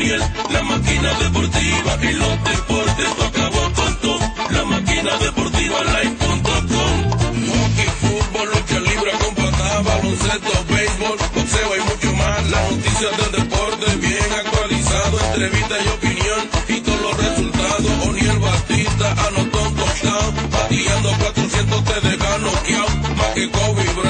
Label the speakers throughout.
Speaker 1: La máquina deportiva y los deportes acabó con todo. La máquina deportiva live.com. Hockey, fútbol, lucha libre con baloncesto, béisbol, boxeo y mucho más. Las noticias del deporte bien actualizado, entrevista y opinión y todos los resultados. O'Neill Batista anotó un touchdown, bateando 400 te deja noqueado. Más que Kobe Bryant,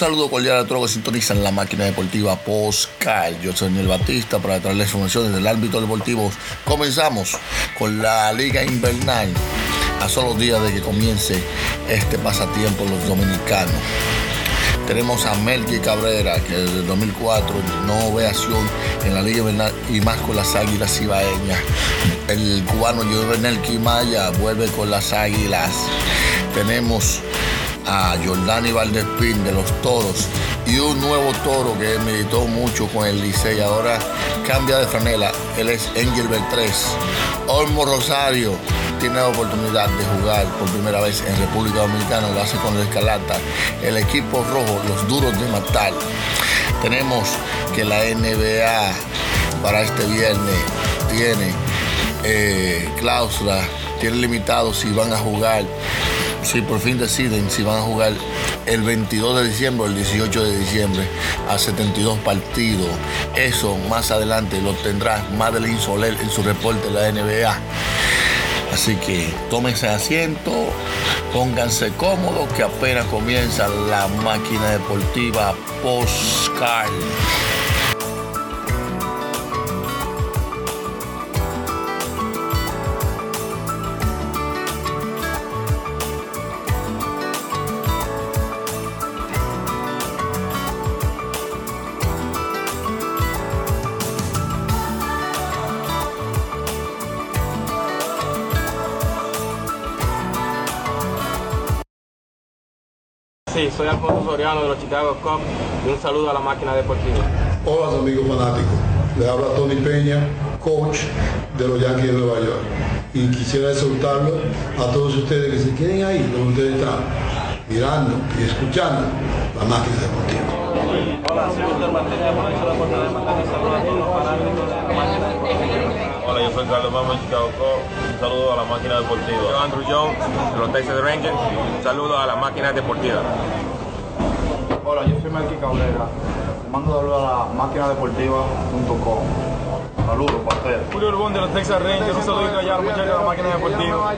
Speaker 2: Saludo cordial a todos los que sintonizan la máquina deportiva Postcal. Yo soy Daniel Batista para traerles informaciones del ámbito deportivo. Comenzamos con la Liga Invernal. A solo días de que comience este pasatiempo los dominicanos. Tenemos a Melqui Cabrera, que desde el 2004 no ve acción en la Liga Invernal y más con las Águilas Cibaeñas. El cubano Jovenel Quimaya vuelve con las Águilas. Tenemos a Jordani Valdespín de los Toros y un nuevo toro que militó mucho con el Licey. Ahora cambia de franela. Él es Angel Beltrés. Olmo Rosario tiene la oportunidad de jugar por primera vez en República Dominicana. Lo hace con el Escalata. El equipo rojo, los duros de matar. Tenemos que la NBA para este viernes tiene eh, cláusula, tiene limitado si van a jugar si por fin deciden si van a jugar el 22 de diciembre o el 18 de diciembre a 72 partidos. Eso más adelante lo tendrá Madeline Soler en su reporte de la NBA. Así que tómense asiento, pónganse cómodos que apenas comienza la máquina deportiva Postcard.
Speaker 3: Soy Alfonso Soriano de los Chicago Cubs y un saludo a la máquina deportiva.
Speaker 4: Hola amigos fanáticos, les habla Tony Peña, coach de los Yankees de Nueva York. Y quisiera exhortarlo a todos ustedes que se queden ahí donde ustedes están, mirando y escuchando la máquina deportiva.
Speaker 3: Hola, soy Víctor Martínez, por la puerta de Matar y saludo a todos los fanáticos de la máquina deportiva.
Speaker 5: Hola, yo soy Carlos Mamo de Chicago Cubs. Un saludo a la máquina deportiva. Yo Andrew Jones de los Texas Rangers. Un saludo a la máquina deportiva.
Speaker 6: Hola, yo soy Melqui Cabrera. Mando saludos a la máquina deportiva.com. Saludos para ustedes.
Speaker 3: Julio Urbón de los Texas Rangers, un saludito allá a los muchachos de la máquina deportiva.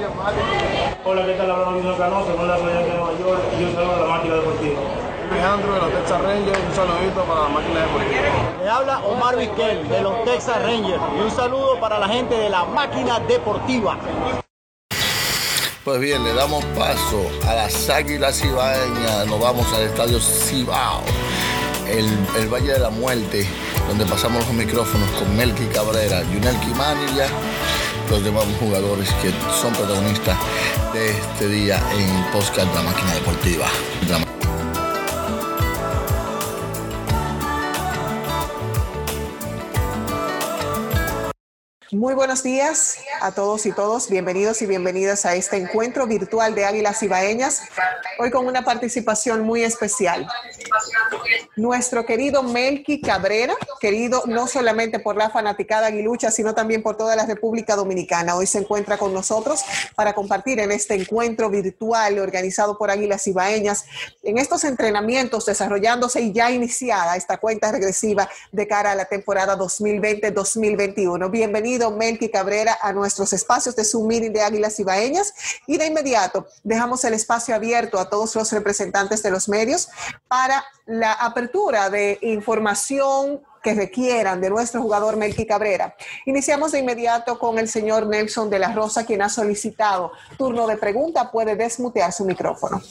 Speaker 7: Hola, ¿qué tal? Habla Luis Canoso, con la Royal de Nueva York y un saludo a la máquina deportiva.
Speaker 3: Alejandro de los Texas Rangers, un saludito para la máquina deportiva.
Speaker 7: Le habla Omar Vizquel de los Texas Rangers y un saludo para la gente de la máquina deportiva.
Speaker 2: Pues bien, le damos paso a las Águilas Cibaeñas. Nos vamos al estadio Cibao, el, el Valle de la Muerte, donde pasamos los micrófonos con Melqui Cabrera, Junel Manilla, los demás jugadores que son protagonistas de este día en podcast de la máquina deportiva. La-
Speaker 8: Muy buenos días a todos y todos. Bienvenidos y bienvenidas a este encuentro virtual de Águilas Ibaeñas. Hoy con una participación muy especial. Nuestro querido Melqui Cabrera, querido no solamente por la fanaticada aguilucha, sino también por toda la República Dominicana. Hoy se encuentra con nosotros para compartir en este encuentro virtual organizado por Águilas Ibaeñas, en estos entrenamientos desarrollándose y ya iniciada esta cuenta regresiva de cara a la temporada 2020-2021. Bienvenido, Melqui Cabrera, a nuestros espacios de Zoom Meeting de Águilas Ibaeñas. Y de inmediato dejamos el espacio abierto a todos los representantes de los medios para la apertura de información que requieran de nuestro jugador Melqui Cabrera. Iniciamos de inmediato con el señor Nelson de la Rosa, quien ha solicitado turno de pregunta. Puede desmutear su micrófono.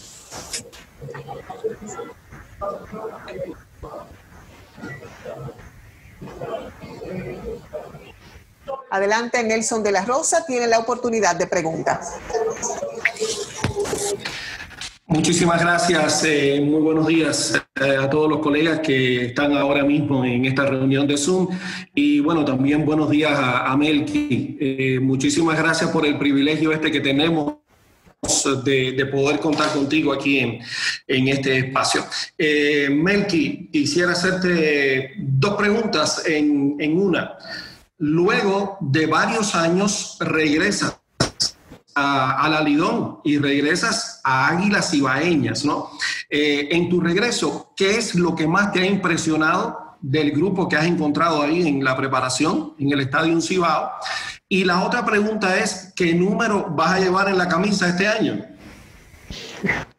Speaker 8: Adelante, Nelson de la Rosa, tiene la oportunidad de pregunta.
Speaker 9: Muchísimas gracias. Eh, muy buenos días eh, a todos los colegas que están ahora mismo en esta reunión de Zoom. Y bueno, también buenos días a, Melqui. Eh, muchísimas gracias por el privilegio este que tenemos de, poder contar contigo aquí en, este espacio. Melqui, quisiera hacerte dos preguntas en una luego de varios años regresas a, la Lidón y regresas a Águilas Ibaeñas, ¿no? Eh, en tu regreso, ¿qué es lo que más te ha impresionado del grupo que has encontrado ahí en la preparación, en el Estadio Cibao? Y la otra pregunta es, ¿qué número vas a llevar en la camisa este año?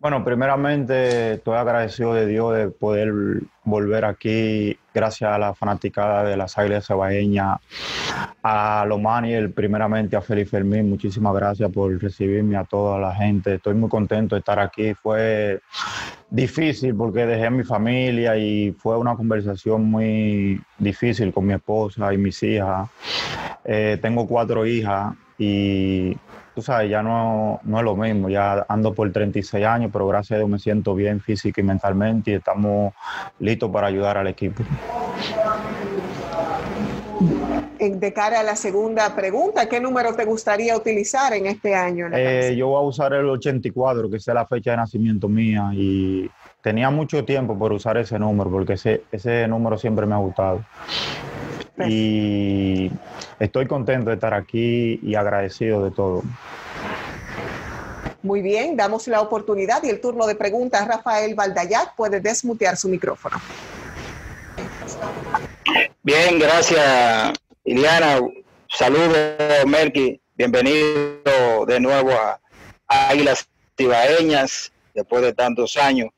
Speaker 10: Bueno, primeramente estoy agradecido de Dios de poder volver aquí gracias a la fanaticada de las Águilas Cebaeñas, a Lomani, primeramente a Felipe Fermín, muchísimas gracias por recibirme, a toda la gente, estoy muy contento de estar aquí, fue difícil porque dejé mi familia y fue una conversación muy difícil con mi esposa y mis hijas, eh, tengo cuatro hijas y tú sabes, ya no, no es lo mismo, ya ando por 36 años, pero gracias a Dios me siento bien física y mentalmente y estamos listos para ayudar al equipo.
Speaker 8: De cara a la segunda pregunta, ¿qué número te gustaría utilizar en este año?
Speaker 10: Eh, yo voy a usar el 84, que es la fecha de nacimiento mía, y tenía mucho tiempo por usar ese número, porque ese, ese número siempre me ha gustado. Y estoy contento de estar aquí y agradecido de todo.
Speaker 8: Muy bien, damos la oportunidad y el turno de preguntas. Rafael Valdayac puede desmutear su micrófono.
Speaker 11: Bien, gracias, Iliana. Saludos, Merky. Bienvenido de nuevo a Águilas Tibaeñas después de tantos años.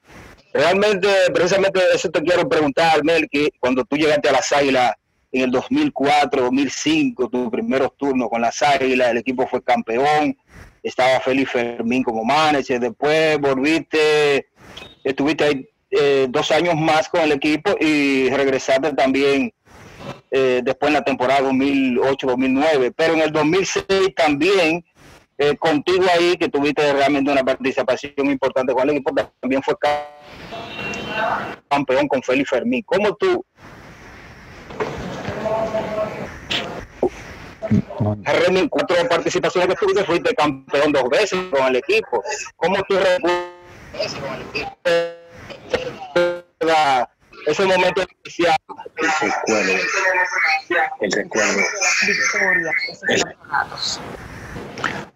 Speaker 11: Realmente, precisamente eso te quiero preguntar, Merky, cuando tú llegaste a las Águilas, en el 2004, 2005, tus primeros turnos con las Águilas, el equipo fue campeón, estaba Félix Fermín como manager, después volviste, estuviste ahí eh, dos años más con el equipo y regresaste también eh, después en la temporada 2008-2009, pero en el 2006 también eh, contigo ahí, que tuviste realmente una participación importante con el equipo, también fue campeón con Félix Fermín. ¿Cómo tú en cuatro participaciones que tuviste, fuiste campeón dos veces con el equipo. ¿Cómo tú ese momento especial? El recuerdo. El recuerdo.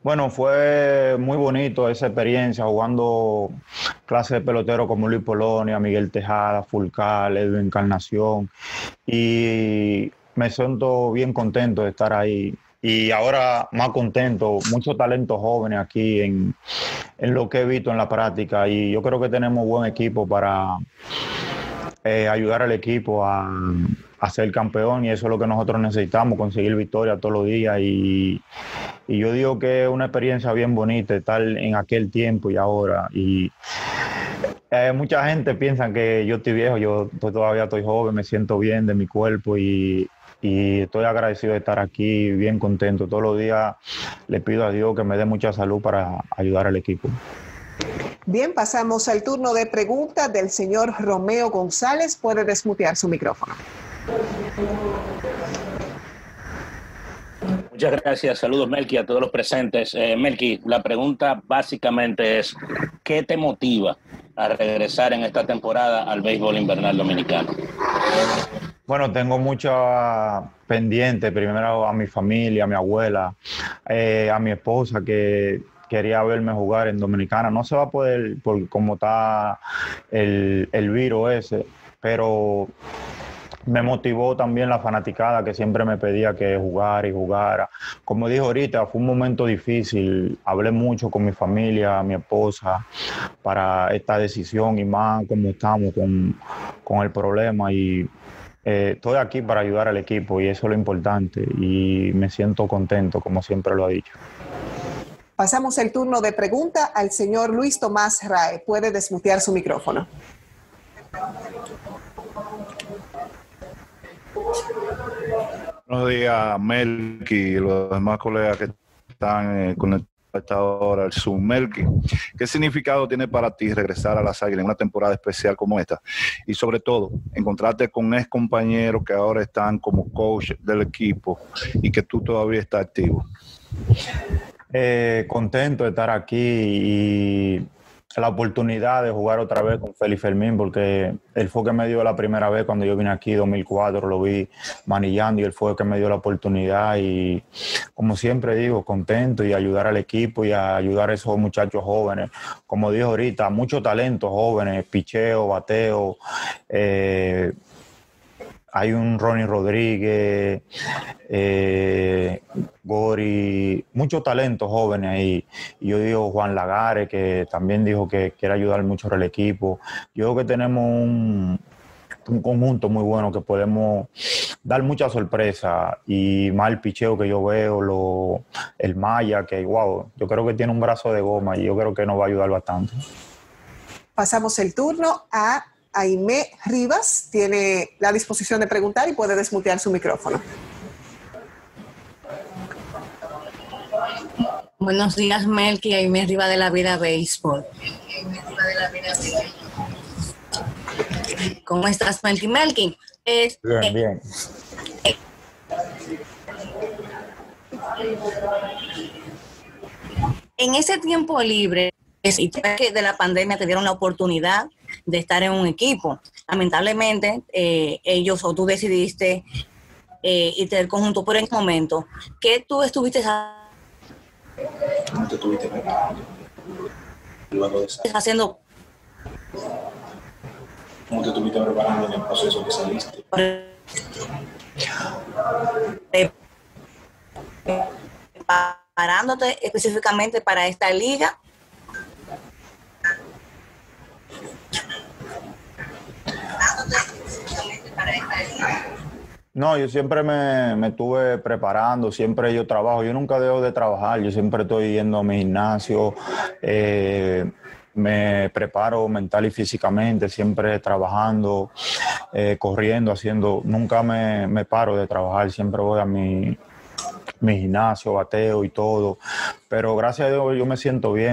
Speaker 10: Bueno, fue muy bonito esa experiencia jugando clases de pelotero como Luis Polonia, Miguel Tejada, Fulcal, Edwin Encarnación. Y me siento bien contento de estar ahí. Y ahora más contento, muchos talentos jóvenes aquí en, lo que he visto en la práctica. Y yo creo que tenemos buen equipo para eh, ayudar al equipo a, ser campeón. Y eso es lo que nosotros necesitamos, conseguir victoria todos los días. Y, yo digo que es una experiencia bien bonita estar en aquel tiempo y ahora. Y eh, mucha gente piensa que yo estoy viejo, yo todavía estoy joven, me siento bien de mi cuerpo. Y y estoy agradecido de estar aquí, bien contento. Todos los días le pido a Dios que me dé mucha salud para ayudar al equipo.
Speaker 8: Bien, pasamos al turno de preguntas del señor Romeo González. Puede desmutear su micrófono.
Speaker 12: Muchas gracias. Saludos, Melqui, a todos los presentes. Eh, Melqui, la pregunta básicamente es, ¿qué te motiva a regresar en esta temporada al béisbol invernal dominicano?
Speaker 10: Bueno, tengo mucho pendiente, primero a mi familia, a mi abuela, eh, a mi esposa que quería verme jugar en Dominicana. No se va a poder por cómo está el, el virus ese, pero me motivó también la fanaticada que siempre me pedía que jugara y jugara. Como dijo ahorita, fue un momento difícil. Hablé mucho con mi familia, mi esposa, para esta decisión y más como estamos con, con el problema. Y eh, estoy aquí para ayudar al equipo y eso es lo importante y me siento contento, como siempre lo ha dicho.
Speaker 8: Pasamos el turno de pregunta al señor Luis Tomás Rae. Puede desmutear su micrófono.
Speaker 13: Buenos días, Melky y los demás colegas que están eh, conectados a esta hora al Zoom. Melky, ¿qué significado tiene para ti regresar a las Águilas en una temporada especial como esta? Y sobre todo, encontrarte con ex compañeros que ahora están como coach del equipo y que tú todavía estás activo.
Speaker 10: Eh, contento de estar aquí y la oportunidad de jugar otra vez con Félix Fermín, porque él fue que me dio la primera vez cuando yo vine aquí, 2004, lo vi manillando y él fue que me dio la oportunidad y como siempre digo, contento y ayudar al equipo y ayudar a esos muchachos jóvenes. Como dijo ahorita, muchos talentos jóvenes, picheo, bateo, eh, hay un Ronnie Rodríguez, eh, Gori, muchos talentos jóvenes ahí. Yo digo Juan Lagares, que también dijo que quiere ayudar mucho al equipo. Yo creo que tenemos un, conjunto muy bueno que podemos dar mucha sorpresa y más el picheo que yo veo, lo, el Maya, que wow, yo creo que tiene un brazo de goma y yo creo que nos va a ayudar bastante.
Speaker 8: Pasamos el turno a Aime Rivas tiene la disposición de preguntar y puede desmutear su micrófono.
Speaker 14: Buenos días, Melky, Aime Rivas de la Vida Béisbol. ¿Cómo estás, Melky? Melky.
Speaker 10: bien, bien.
Speaker 14: en ese tiempo libre, y que de la pandemia te dieron la oportunidad de estar en un equipo. Lamentablemente, eh, ellos o tú decidiste eh, irte del conjunto por el momento. ¿Qué tú estuviste de haciendo.
Speaker 15: ¿Cómo te estuviste preparando en el proceso que saliste?
Speaker 14: Preparándote específicamente para esta liga
Speaker 10: No, yo siempre me, me, estuve preparando, siempre yo trabajo, yo nunca dejo de trabajar, yo siempre estoy yendo a mi gimnasio, eh, me preparo mental y físicamente, siempre trabajando, eh, corriendo, haciendo, nunca me, me, paro de trabajar, siempre voy a mi, mi gimnasio, bateo y todo, pero gracias a Dios yo me siento bien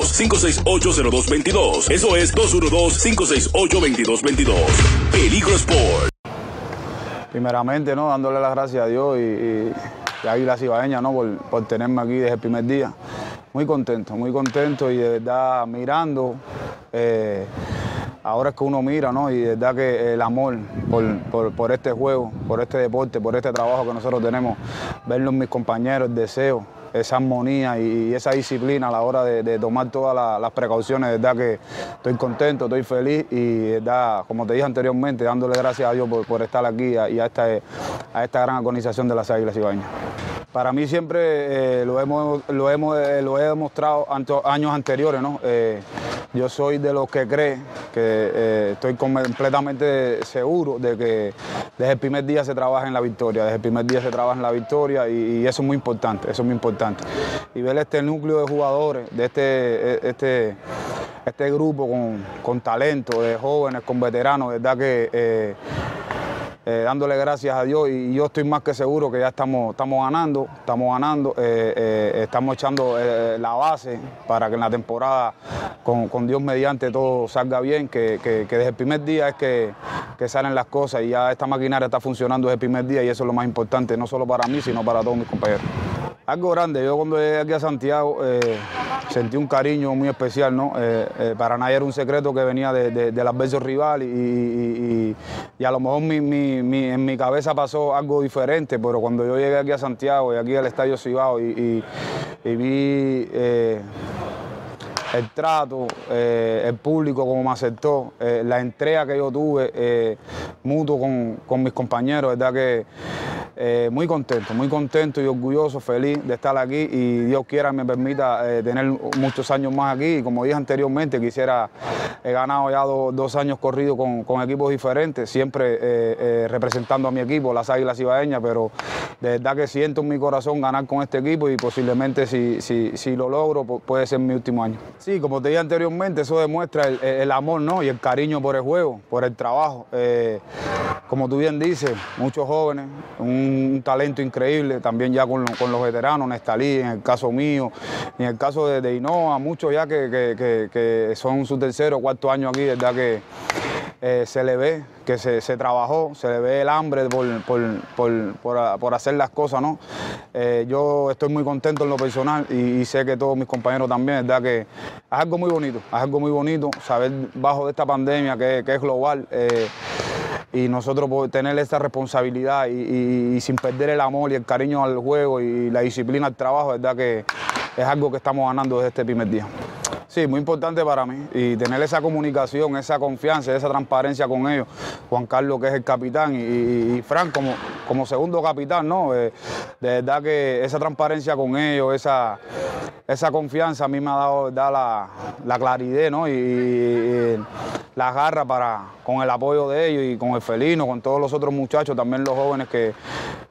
Speaker 16: 568-0222. Eso es 212-568-2222. Peligro Sport.
Speaker 17: Primeramente, ¿no? Dándole las gracias a Dios y a Águila Cibaeña, ¿no? Por, por, tenerme aquí desde el primer día. Muy contento, muy contento y de verdad mirando. Eh, ahora es que uno mira, ¿no? Y de verdad que el amor por, por, por, este juego, por este deporte, por este trabajo que nosotros tenemos, verlo en mis compañeros, el deseo esa armonía y, esa disciplina a la hora de, tomar todas las precauciones, de verdad que estoy contento, estoy feliz y como te dije anteriormente, dándole gracias a Dios por, estar aquí y a esta, a esta gran organización de las Águilas Ibañas. Para mí siempre eh, lo, hemos, lo, hemos, eh, lo he demostrado años anteriores, ¿no? Eh, yo soy de los que cree que estoy completamente seguro de que desde el primer día se trabaja en la victoria, desde el primer día se trabaja en la victoria y, eso es muy importante, eso es muy importante. Y ver este núcleo de jugadores, de este, este, este grupo con, con talento, de jóvenes, con veteranos, verdad que eh, dándole gracias a Dios y yo estoy más que seguro que ya estamos, estamos ganando, estamos ganando, eh, eh, estamos echando la base para que en la temporada con, Dios mediante todo salga bien, que, desde el primer día es que, que, salen las cosas y ya esta maquinaria está funcionando desde el primer día y eso es lo más importante, no solo para mí, sino para todos mis compañeros. Algo grande, yo cuando llegué aquí a Santiago sentí un cariño muy especial, ¿no? para nadie era un secreto que venía de, del adverso rival y, y, a lo mejor mi en mi cabeza pasó algo diferente, pero cuando yo llegué aquí a Santiago y aquí al Estadio Cibao y, vi eh, el trato, eh, el público como me aceptó, eh, la entrega que yo tuve eh, mutuo con, mis compañeros, verdad que muy contento, muy contento y orgulloso, feliz de estar aquí y Dios quiera me permita tener muchos años más aquí y como dije anteriormente quisiera, he ganado ya dos años corridos con, equipos diferentes, siempre representando a mi equipo, las Águilas Ibaeñas, pero de verdad que siento en mi corazón ganar con este equipo y posiblemente si, si, si lo logro puede ser mi último año. Sí, como te dije anteriormente, eso demuestra el, amor ¿no? y el cariño por el juego, por el trabajo. Eh, como tú bien dices, muchos jóvenes, un, talento increíble, también ya con, los veteranos, Nestalí, en el caso mío, en el caso de, de muchos ya que, son su tercero o cuarto año aquí, verdad que eh, se le ve que se, trabajó, se le ve el hambre por, hacer las cosas, ¿no? Eh, yo estoy muy contento en lo personal y, sé que todos mis compañeros también, verdad que es algo muy bonito, es algo muy bonito saber bajo de esta pandemia que, es global. Eh, y nosotros tener esta responsabilidad y, sin perder el amor y el cariño al juego y la disciplina al trabajo, verdad que es algo que estamos ganando desde este primer día. Sí, muy importante para mí y tener esa comunicación, esa confianza, esa transparencia con ellos. Juan Carlos, que es el capitán, y, y Fran como, segundo capitán, ¿no? Eh, de verdad que esa transparencia con ellos, esa, confianza a mí me ha dado la, la, claridad ¿no? y, la garra para, con el apoyo de ellos y con el felino, con todos los otros muchachos, también los jóvenes que,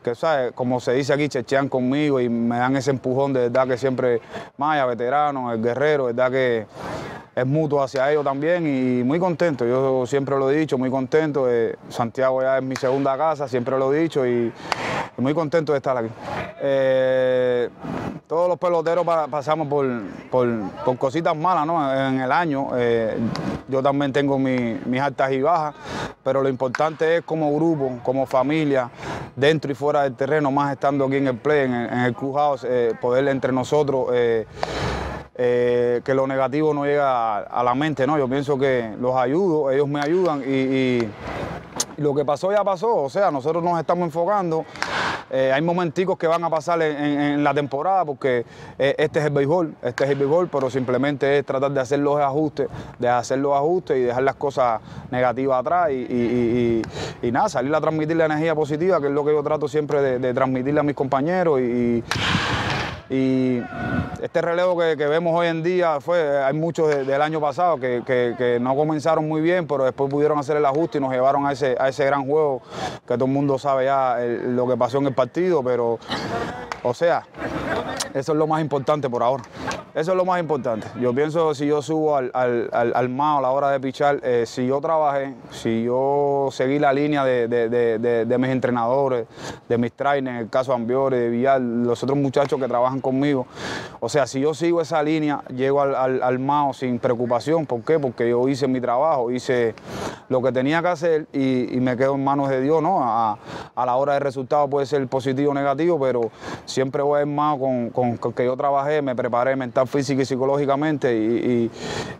Speaker 17: que ¿sabes? como se dice aquí, chechean conmigo y me dan ese empujón de verdad que siempre, Maya, veterano, el guerrero, verdad que es mutuo hacia ellos también y muy contento, yo siempre lo he dicho, muy contento, eh, Santiago ya es mi segunda casa, siempre lo he dicho y, muy contento de estar aquí. Eh, todos los peloteros pasamos por, por, cositas malas ¿no? en el año, eh, yo también tengo mis altas y bajas, pero lo importante es como grupo, como familia, dentro y fuera del terreno, más estando aquí en el play, en, el clubhouse, poder entre nosotros eh, que lo negativo no llega a, la mente, ¿no? Yo pienso que los ayudo, ellos me ayudan y, lo que pasó ya pasó, o sea, nosotros nos estamos enfocando. Eh, hay momenticos que van a pasar en, la temporada porque eh, este es el béisbol, este es el béisbol, pero simplemente es tratar de hacer los ajustes, de hacer los ajustes y dejar las cosas negativas atrás y, nada, salir a transmitir la energía positiva, que es lo que yo trato siempre de, de transmitirle a mis compañeros y y este relevo que, vemos hoy en día fue, hay muchos del año pasado que, no comenzaron muy bien, pero después pudieron hacer el ajuste y nos llevaron a ese, a ese gran juego que todo el mundo sabe ya lo que pasó en el partido, pero o sea, eso es lo más importante por ahora. Eso es lo más importante. Yo pienso si yo subo al, al, MAO a la hora de pichar, eh, si yo trabajé, si yo seguí la línea de, mis entrenadores, de mis trainers, en el caso de Ambiore, de Villar, los otros muchachos que trabajan conmigo, o sea, si yo sigo esa línea, llego al, MAO sin preocupación. ¿Por qué? Porque yo hice mi trabajo, hice lo que tenía que hacer y, me quedo en manos de Dios, ¿no? A, la hora del resultado puede ser positivo o negativo, pero siempre voy al MAO con, con, que yo trabajé, me preparé mentalmente física y psicológicamente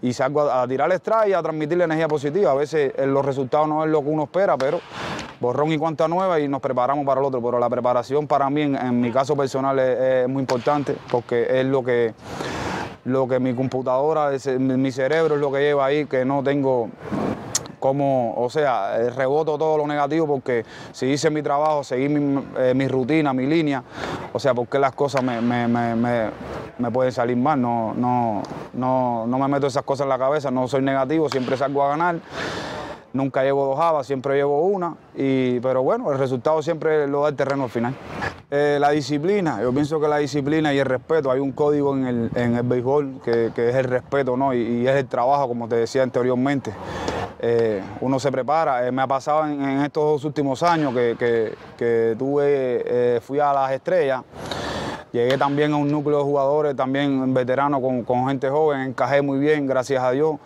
Speaker 17: y, salgo a, tirar el strike y a transmitir energía positiva. A veces eh, los resultados no es lo que uno espera, pero borrón y cuanta nueva y nos preparamos para el otro. Pero la preparación para mí, en, mi caso personal, es, muy importante porque es lo que lo que mi computadora, mi cerebro es lo que lleva ahí, que no tengo como, o sea, eh, reboto todo lo negativo porque si hice mi trabajo, seguí eh, mi, rutina, mi línea, o sea, porque las cosas me, me, pueden salir mal, no, no, no, no me meto esas cosas en la cabeza, no soy negativo, siempre salgo a ganar. Nunca llevo dos habas, siempre llevo una, y, pero bueno, el resultado siempre lo da el terreno al final. Eh, la disciplina, yo pienso que la disciplina y el respeto, hay un código en el, en el béisbol que, es el respeto ¿no? y, es el trabajo, como te decía anteriormente. Eh, uno se prepara. Eh, me ha pasado en, estos últimos años que, tuve, eh, fui a las estrellas. Llegué también a un núcleo de jugadores, también veteranos con, gente joven, encajé muy bien, gracias a Dios,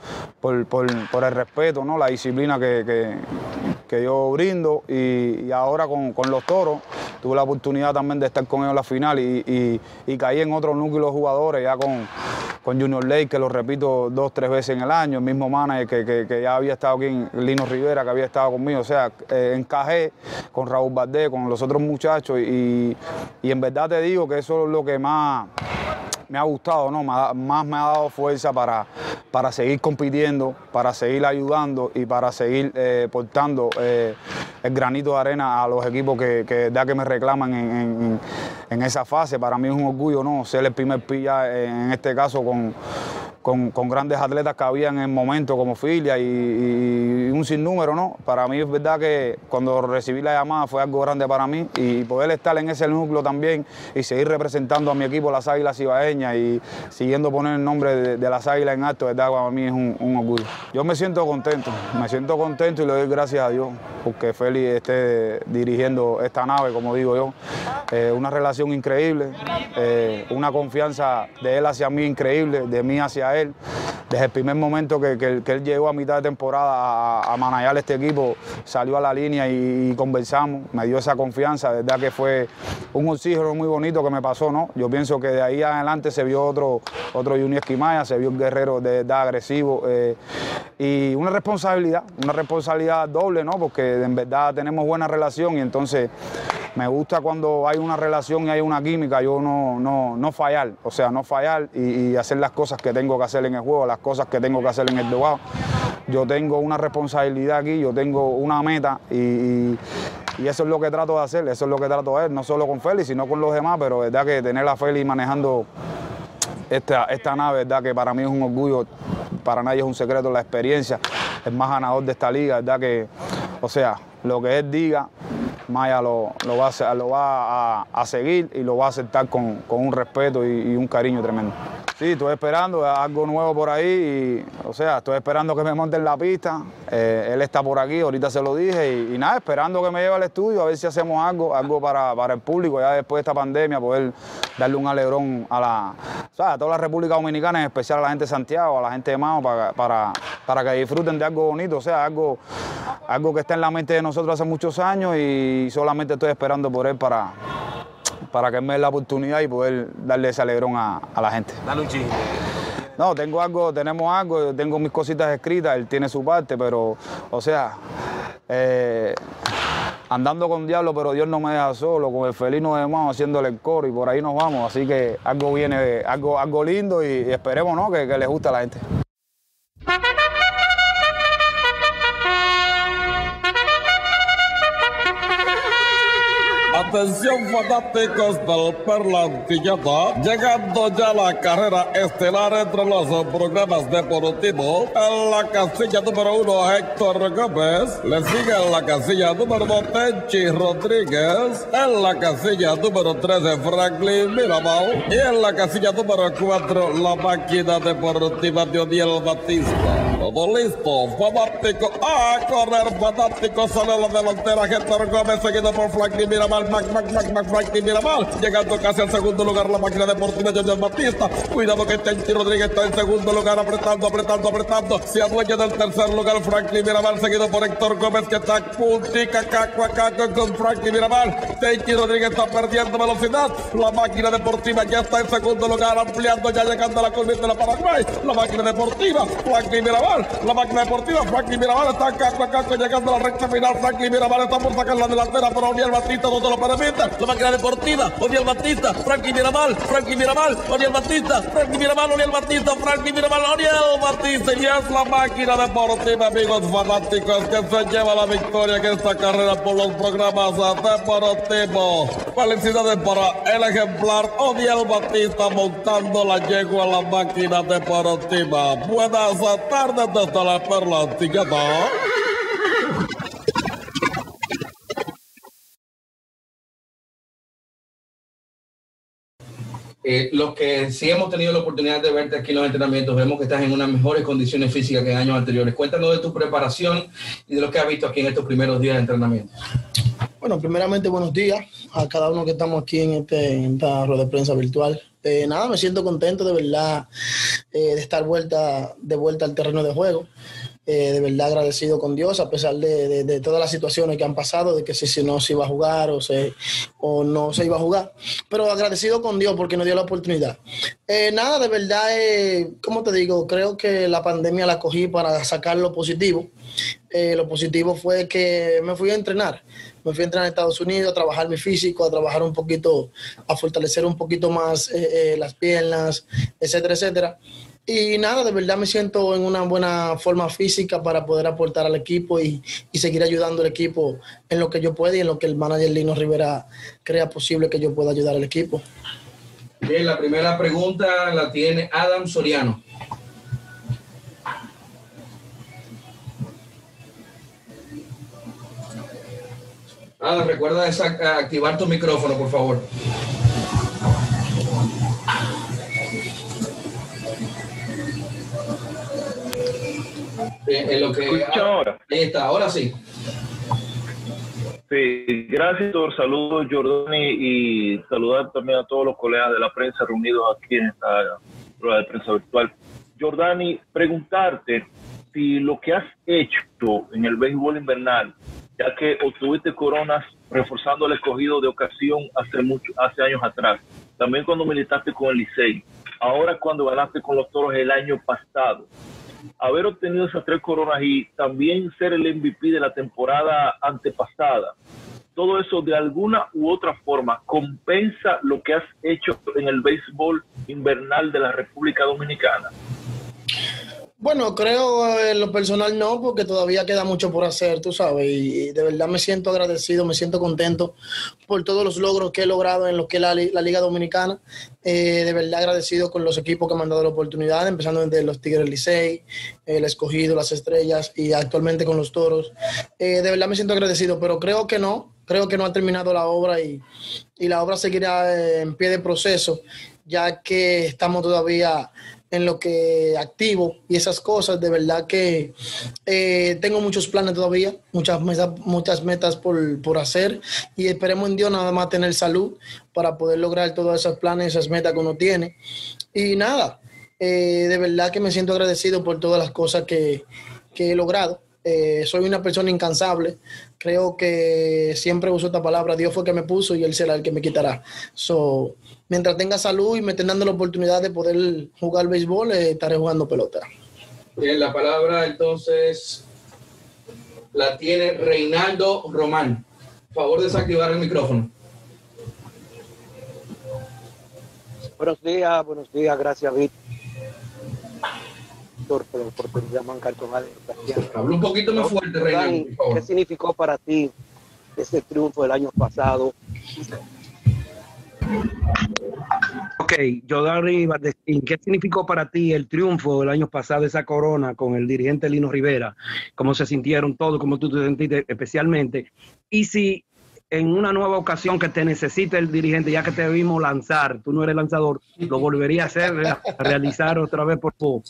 Speaker 17: por, el respeto, ¿no? la disciplina que, yo brindo y, ahora con, los toros tuve la oportunidad también de estar con ellos en la final y, y caí en otro núcleo de jugadores ya con, con Junior Lake, que lo repito dos, tres veces en el año, el mismo manager que, ya había estado aquí, Lino Rivera, que había estado conmigo, o sea, eh, encajé con Raúl Bardé, con los otros muchachos y, en verdad te digo que eso lo que más me ha gustado, ¿no? más me ha dado fuerza para, para seguir compitiendo, para seguir ayudando y para seguir eh, portando eh, el granito de arena a los equipos que, que, que me reclaman en, en, esa fase. Para mí es un orgullo ¿no? ser el primer pilla en este caso con con, grandes atletas que había en el momento como Filia y, un sinnúmero, ¿no? Para mí es verdad que cuando recibí la llamada fue algo grande para mí y poder estar en ese núcleo también y seguir representando a mi equipo, las Águilas Ibaeñas y siguiendo poner el nombre de, las Águilas en alto, verdad, para mí es un, orgullo. Yo me siento contento, me siento contento y le doy gracias a Dios porque Félix esté dirigiendo esta nave, como digo yo. Eh, una relación increíble, eh, una confianza de él hacia mí increíble, de mí hacia él. Desde el primer momento que, él llegó a mitad de temporada a, a este equipo, salió a la línea y, conversamos, me dio esa confianza, de verdad que fue un oxígeno muy bonito que me pasó, ¿no? Yo pienso que de ahí adelante se vio otro, otro Junior Esquimaya, se vio un guerrero de verdad agresivo eh, y una responsabilidad, una responsabilidad doble, ¿no? Porque en verdad tenemos buena relación y entonces me gusta cuando hay una relación y hay una química, yo no, no, no fallar, o sea, no fallar y, hacer las cosas que tengo que hacer en el juego, las cosas que tengo que hacer en el dogado. Yo tengo una responsabilidad aquí, yo tengo una meta y, eso es lo que trato de hacer, eso es lo que trato de hacer, no solo con Félix, sino con los demás, pero verdad que tener a Félix manejando esta, esta nave, verdad que para mí es un orgullo, para nadie es un secreto la experiencia, el más ganador de esta liga, verdad que, o sea, lo que él diga, Maya lo, va, a, seguir y lo va a aceptar con, un respeto y, un cariño tremendo. Sí, estoy esperando algo nuevo por ahí, y, o sea, estoy esperando que me monten la pista, eh, él está por aquí, ahorita se lo dije, y, nada, esperando que me lleve al estudio a ver si hacemos algo, algo para, el público, ya después de esta pandemia, poder darle un alegrón a la, a toda la República Dominicana, en especial a la gente de Santiago, a la gente de Mao, para que disfruten de algo bonito, o sea, algo, algo que está en la mente de nosotros hace muchos años y solamente estoy esperando por él para, para que me dé la oportunidad y poder darle ese alegrón a, la gente.
Speaker 12: Dale un chingo.
Speaker 17: No, tengo algo, tenemos algo, tengo mis cositas escritas, él tiene su parte, pero, o sea, eh, andando con diablo, pero Dios no me deja solo, con el felino de mano haciéndole el coro y por ahí nos vamos, así que algo viene, algo, algo lindo y, esperemos ¿no? que, que le guste a la gente.
Speaker 18: Atención fanáticos del Perlantilleta, llegando ya la carrera estelar entre los programas deportivos. En la casilla número uno, Héctor Gómez. Le sigue en la casilla número dos, Tenchi Rodríguez. En la casilla número tres, Franklin Mirabal. Y en la casilla número cuatro, la máquina deportiva de Odiel Batista. Todo listo, fanático. A correr, fanático. Sale la delantera, Héctor Gómez, seguido por Franklin Mirabal. Mac, Mac, Mac, Franklin Miramar. Llegando casi al segundo lugar la máquina deportiva Junior Batista. Cuidado que Tenchi Rodríguez está en segundo lugar, apretando, apretando, apretando. Se adueña del tercer lugar Franklin Miramar, seguido por Héctor Gómez, que está puntica, caco a caco con Franklin Miramar. Tenchi Rodríguez está perdiendo velocidad. La máquina deportiva ya está en segundo lugar, ampliando, ya llegando a la curva de la Paraguay. La máquina deportiva, Franklin Miramar. La máquina deportiva, Franklin Miramar está caco a caco, llegando a la recta final. Franklin Miramar está por sacar la delantera, pero Oniel Batista no te lo la máquina deportiva, Odiel Batista, Frankie Miramal, Frankie Miramal, Odiel Batista, Frankie Miramal, Odiel Batista, Frankie Miramal, Odiel Batista, y es la máquina deportiva, amigos fanáticos, que se lleva la victoria en esta carrera por los programas deportivos. Felicidades para el ejemplar Odiel Batista montando la yegua a la máquina deportiva. Buenas tardes desde la Perla Antigua.
Speaker 19: Eh, los que sí hemos tenido la oportunidad de verte aquí en los entrenamientos, vemos que estás en unas mejores condiciones físicas que en años anteriores. Cuéntanos de tu preparación y de lo que has visto aquí en estos primeros días de entrenamiento.
Speaker 20: Bueno, primeramente buenos días a cada uno que estamos aquí en, este, esta rueda de prensa virtual. Eh, nada, me siento contento de verdad eh, de estar vuelta, de vuelta al terreno de juego. eh, de verdad agradecido con Dios, a pesar de, de- todas las situaciones que han pasado, de que si, si no se iba a jugar o, se, o no se iba a jugar. Pero agradecido con Dios porque nos dio la oportunidad. Eh, nada, de verdad, eh, como te digo, creo que la pandemia la cogí para sacar lo positivo. Lo positivo fue que me fui a entrenar. Me fui a entrenar a Estados Unidos, a trabajar mi físico, a trabajar un poquito, a fortalecer un poquito más eh, eh, las piernas, etcétera, etcétera. Y nada, de verdad me siento en una buena forma física para poder aportar al equipo y, y seguir ayudando al equipo en lo que yo pueda y en lo que el manager Lino Rivera crea posible que yo pueda ayudar al equipo.
Speaker 19: Bien, la primera pregunta la tiene Adam Soriano. Adam, recuerda esa- activar tu micrófono, por favor. Bien, en lo que ahora. Ahí está, ahora sí.
Speaker 21: Sí, gracias, doctor. Saludos, Jordani, y saludar también a todos los colegas de la prensa reunidos aquí en esta rueda de prensa virtual. Jordani, preguntarte si lo que has hecho en el béisbol invernal, ya que obtuviste coronas reforzando el escogido de ocasión hace mucho, hace años atrás, también cuando militaste con el Licey, ahora cuando ganaste con los toros el año pasado, haber obtenido esas tres coronas y también ser el MVP de la temporada antepasada, todo eso de alguna u otra forma compensa lo que has hecho en el béisbol invernal de la República Dominicana.
Speaker 20: Bueno, creo en lo personal no, porque todavía queda mucho por hacer, tú sabes, y, de verdad me siento agradecido, me siento contento por todos los logros que he logrado en lo que es la Liga Dominicana. Eh, de verdad agradecido con los equipos que me han dado la oportunidad, empezando desde los Tigres Licey, el Escogido, las Estrellas y actualmente con los Toros. Eh, de verdad me siento agradecido, pero creo que no, creo que no ha terminado la obra y, y la obra seguirá eh, en pie de proceso, ya que estamos todavía en lo que activo y esas cosas, de verdad que eh, tengo muchos planes todavía, muchas metas, muchas metas por, por hacer y esperemos en Dios nada más tener salud para poder lograr todos esos planes, esas metas que uno tiene. Y nada, eh, de verdad que me siento agradecido por todas las cosas que, que he logrado. Eh, soy una persona incansable. Creo que siempre uso esta palabra. Dios fue que me puso y Él será el que me quitará. So, mientras tenga salud y me estén dando la oportunidad de poder jugar béisbol, eh, estaré jugando pelota.
Speaker 19: Bien, la palabra entonces la tiene Reinaldo Román. Por favor, desactivar el micrófono.
Speaker 22: Buenos días, buenos días, gracias Víctor por la oportunidad de mancar con Ale Sebastián.
Speaker 19: Habla un poquito más fuerte, Reinaldo,
Speaker 22: Dani,
Speaker 19: por favor.
Speaker 22: ¿Qué significó para ti ese triunfo del año pasado?
Speaker 23: Ok, Jodani Bardestín, ¿qué significó para ti el triunfo del año pasado, esa corona con el dirigente Lino Rivera? ¿Cómo se sintieron todos? ¿Cómo tú te sentiste especialmente? Y si en una nueva ocasión que te necesite el dirigente, ya que te vimos lanzar, tú no eres lanzador, lo volvería a hacer, a realizar otra vez por favor.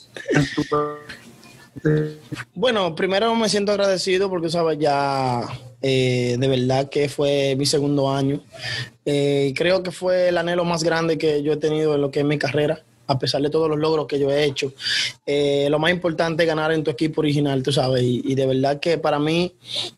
Speaker 20: Bueno, primero me siento agradecido porque, sabes, ya eh, de verdad que fue mi segundo año. Eh, creo que fue el anhelo más grande que yo he tenido en lo que es mi carrera, a pesar de todos los logros que yo he hecho. Eh, lo más importante es ganar en tu equipo original, tú sabes. Y, y de verdad que para mí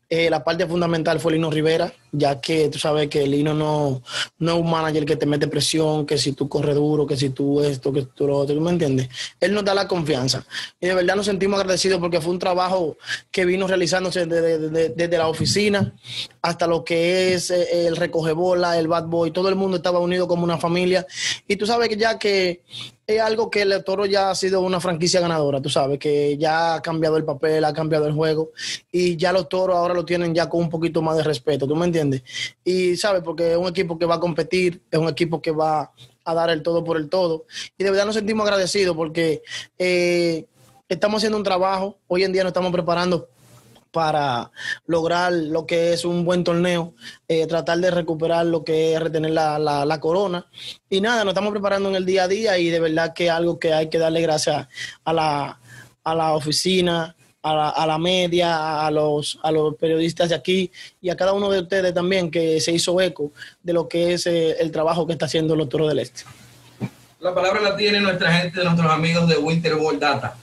Speaker 20: eh, la parte fundamental fue Lino Rivera, ya que tú sabes que Lino no, no es un manager que te mete presión, que si tú corres duro, que si tú esto, que tú lo otro, ¿tú me entiendes? Él nos da la confianza. Y de verdad nos sentimos agradecidos porque fue un trabajo que vino realizándose desde, desde- desde la oficina hasta lo que es eh, el recogebola, el bad boy, todo el mundo estaba unido como una familia. Y tú sabes que ya que es algo que el Toro ya ha sido una franquicia ganadora, tú sabes, que ya ha cambiado el papel, ha cambiado el juego y ya los Toros ahora lo tienen ya con un poquito más de respeto, ¿tú me entiendes? Y sabes, porque es un equipo que va a competir, es un equipo que va a dar el todo por el todo y de verdad nos sentimos agradecidos porque eh, estamos haciendo un trabajo, hoy en día nos estamos preparando para lograr lo que es un buen torneo, eh, tratar de recuperar lo que es retener la, la- corona. Y nada, nos estamos preparando en el día a día y de verdad que algo que hay que darle gracias a la, a la oficina, a la, a la media, a los, a los periodistas de aquí y a cada uno de ustedes también que se hizo eco de lo que es eh, el trabajo que está haciendo los Toros del Este.
Speaker 19: La palabra la tiene nuestra gente, nuestros amigos de Winter Ball Data.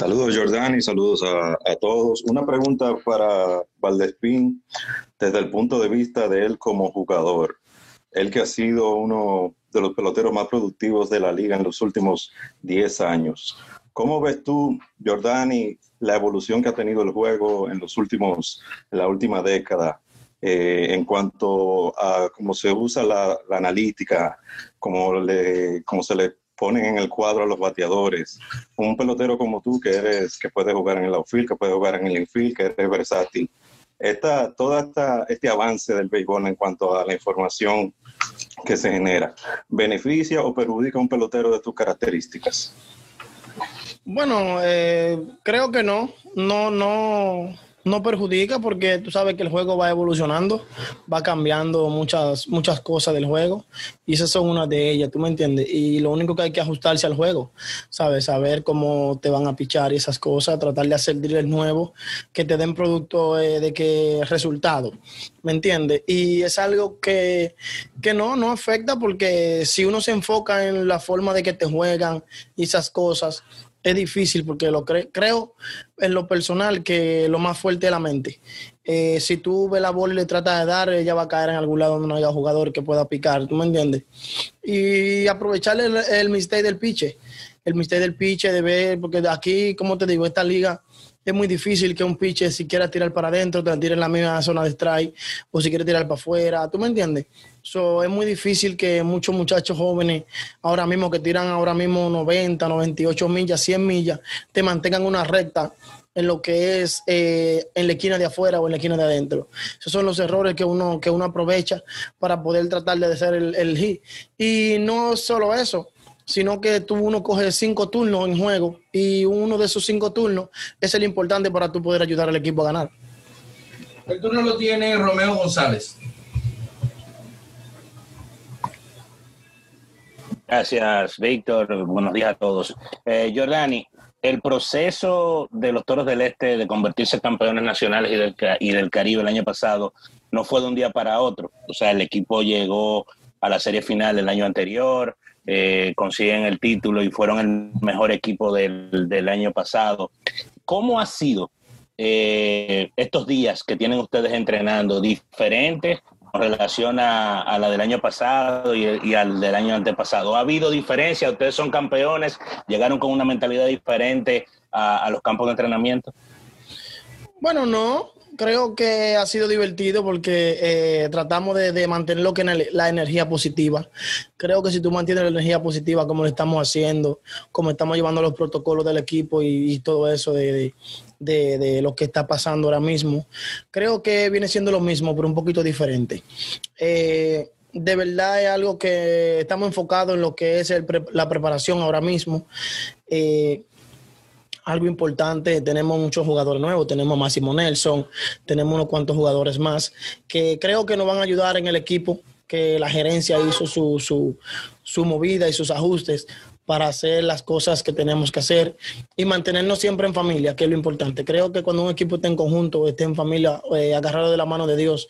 Speaker 24: Saludos Jordani, saludos a, a, todos. Una pregunta para Valdespín desde el punto de vista de él como jugador. Él que ha sido uno de los peloteros más productivos de la liga en los últimos 10 años. ¿Cómo ves tú, Jordani, la evolución que ha tenido el juego en los últimos, en la última década? Eh, en cuanto a cómo se usa la, la analítica, cómo, le, cómo se le ponen en el cuadro a los bateadores. Un pelotero como tú, que eres, que puede jugar en el outfield, que puede jugar en el infield, que eres versátil. Esta, todo esta, este avance del béisbol en cuanto a la información que se genera, ¿beneficia o perjudica a un pelotero de tus características?
Speaker 20: Bueno, eh, creo que no. No, no no perjudica porque tú sabes que el juego va evolucionando, va cambiando muchas, muchas cosas del juego y esas son una de ellas, ¿tú me entiendes? Y lo único que hay que ajustarse al juego, ¿sabes? Saber cómo te van a pichar y esas cosas, tratar de hacer drills nuevos que te den producto eh, de qué resultado, ¿me entiendes? Y es algo que, que no, no afecta porque si uno se enfoca en la forma de que te juegan y esas cosas, es difícil porque lo creo en lo personal que lo más fuerte es la mente. Eh, si tú ves la bola y le tratas de dar, ella va a caer en algún lado donde no haya jugador que pueda picar, ¿tú me entiendes? Y aprovechar el, el mistake del piche, el mistake del piche, de ver, porque aquí, como te digo, esta liga es muy difícil que un pitcher si quiera tirar para adentro, te la tire en la misma zona de strike, o si quiere tirar para afuera, ¿tú me entiendes? So, es muy difícil que muchos muchachos jóvenes, ahora mismo que tiran ahora mismo 90, 98 millas, 100 millas, te mantengan una recta en lo que es eh, en la esquina de afuera o en la esquina de adentro. Esos son los errores que uno, que uno aprovecha para poder tratar de hacer el, el hit. Y no solo eso, sino que tú uno coge cinco turnos en juego y uno de esos cinco turnos es el importante para tú poder ayudar al equipo a ganar.
Speaker 19: El turno lo tiene Romeo González.
Speaker 12: Gracias, Víctor. Buenos días a todos. Eh, Jordani, el proceso de los Toros del Este de convertirse en campeones nacionales y del, y del Caribe el año pasado no fue de un día para otro. O sea, el equipo llegó a la serie final del año anterior, eh, consiguen el título y fueron el mejor equipo del, del año pasado. ¿Cómo ha sido eh, estos días que tienen ustedes entrenando diferentes relación a, a la del año pasado y, al del año antepasado? ¿Ha habido diferencia? ¿Ustedes son campeones? ¿Llegaron con una mentalidad diferente a los campos de entrenamiento?
Speaker 20: Bueno, no, creo que ha sido divertido porque eh, tratamos de, de, mantener lo que la energía positiva. Creo que si tú mantienes la energía positiva como lo estamos haciendo, como estamos llevando los protocolos del equipo y, todo eso de, de, lo que está pasando ahora mismo, creo que viene siendo lo mismo, pero un poquito diferente. Eh, de verdad es algo que estamos enfocados en lo que es el, la preparación ahora mismo. Eh, algo importante, tenemos muchos jugadores nuevos, tenemos a Máximo Nelson, tenemos unos cuantos jugadores más que creo que nos van a ayudar en el equipo, que la gerencia hizo su, su, su movida y sus ajustes para hacer las cosas que tenemos que hacer y mantenernos siempre en familia, que es lo importante. Creo que cuando un equipo esté en conjunto, esté en familia, eh, agarrado de la mano de Dios,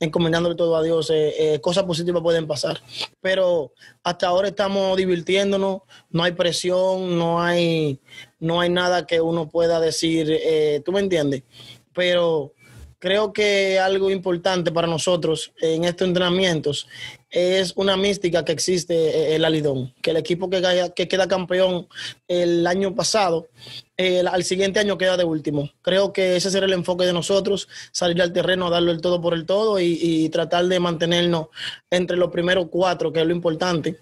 Speaker 20: encomendándole todo a Dios, eh, eh, cosas positivas pueden pasar. Pero hasta ahora estamos divirtiéndonos, no hay presión, no hay, no hay nada que uno pueda decir, eh, ¿tú me entiendes? Pero creo que algo importante para nosotros en estos entrenamientos es una mística que existe en la Lidón, que el equipo que, que queda campeón el año pasado, el, al siguiente año queda de último. Creo que ese será el enfoque de nosotros, salir al terreno, darlo el todo por el todo y, y tratar de mantenernos entre los primeros cuatro, que es lo importante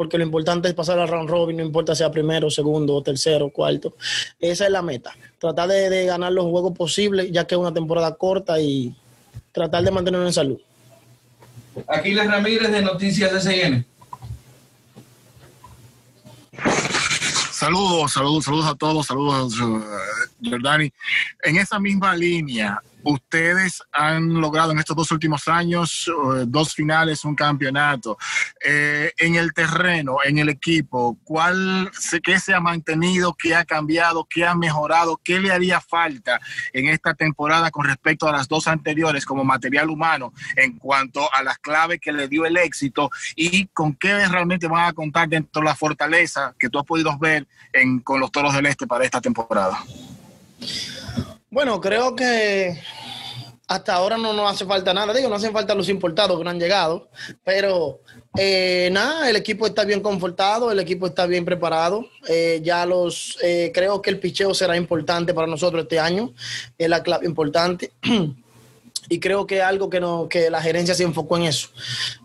Speaker 20: porque lo importante es pasar al round robin, no importa sea primero, segundo, tercero, cuarto. Esa es la meta. Tratar de, de ganar los juegos posibles, ya que es una temporada corta y tratar de mantenernos en salud.
Speaker 19: Aquiles Ramírez de Noticias SN.
Speaker 25: Saludos, saludos, saludos a todos, saludos a Jordani. En esa misma línea,
Speaker 26: ustedes han logrado en estos dos últimos años eh, dos finales, un campeonato. Eh, en el terreno, en el equipo, ¿cuál, ¿qué se ha mantenido, qué ha cambiado, qué ha mejorado, qué le haría falta en esta temporada con respecto a las dos anteriores como material humano en cuanto a las claves que le dio el éxito y con qué realmente van a contar dentro de la fortaleza que tú has podido ver en, con los Toros del Este para esta temporada?
Speaker 20: Bueno, creo que hasta ahora no nos hace falta nada. Digo, no hacen falta los importados que no han llegado, pero eh, nada, el equipo está bien confortado, el equipo está bien preparado. Eh, ya los, eh, creo que el picheo será importante para nosotros este año, es la clave importante. Y creo que algo que, no, que la gerencia se enfocó en eso,